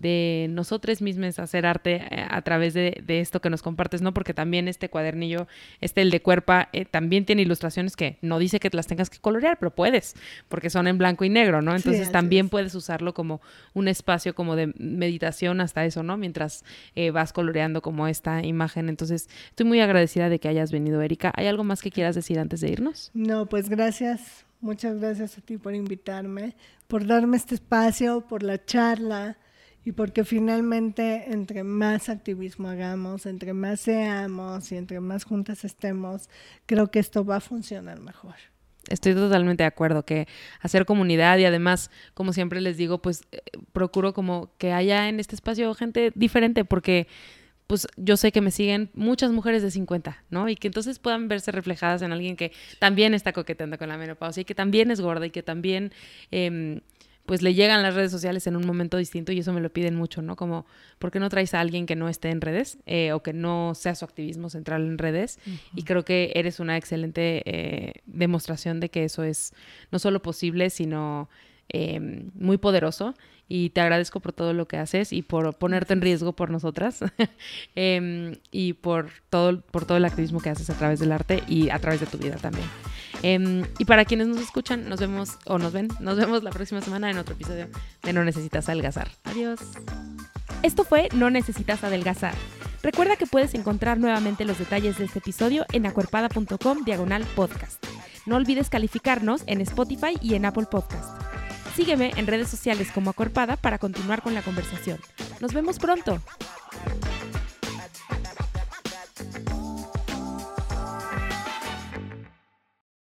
de nosotros mismos hacer arte eh, a través de, esto que nos compartes, ¿no? Porque también este cuadernillo, este el de cuerpa, eh, también tiene ilustraciones que no dice que las tengas que colorear, pero puedes, porque son en blanco y negro, ¿no? Entonces también puedes usarlo como un espacio como de meditación hasta eso, ¿no? Mientras eh, vas coloreando como esta imagen. Entonces, estoy muy agradecida de que hayas venido, Erika. ¿Hay algo más que quieras decir antes de irnos? No, pues gracias. Muchas gracias a ti por invitarme, por darme este espacio, por la charla y porque finalmente entre más activismo hagamos, entre más seamos y entre más juntas estemos, creo que esto va a funcionar mejor. Estoy totalmente de acuerdo que hacer comunidad y además, como siempre les digo, pues eh, procuro como que haya en este espacio gente diferente porque pues yo sé que me siguen muchas mujeres de 50, ¿no? Y que entonces puedan verse reflejadas en alguien que también está coqueteando con la menopausia y que también es gorda y que también eh, pues le llegan las redes sociales en un momento distinto y eso me lo piden mucho, ¿no? Como, ¿por qué no traes a alguien que no esté en redes eh, o que no sea su activismo central en redes? Y creo que eres una excelente eh, demostración de que eso es no solo posible, sino em, muy poderoso y te agradezco por todo lo que haces y por ponerte en riesgo por nosotras em, y por todo, por todo el activismo que haces a través del arte y a través de tu vida también. Em, y para quienes nos escuchan, nos vemos o nos ven, nos vemos la próxima semana en otro episodio de No Necesitas Adelgazar. Adiós. Esto fue No Necesitas Adelgazar. Recuerda que puedes encontrar nuevamente los detalles de este episodio en acuerpada.com diagonal podcast. No olvides calificarnos en Spotify y en Apple Podcast. Sígueme en redes sociales como Acorpada para continuar con la conversación. Nos vemos pronto.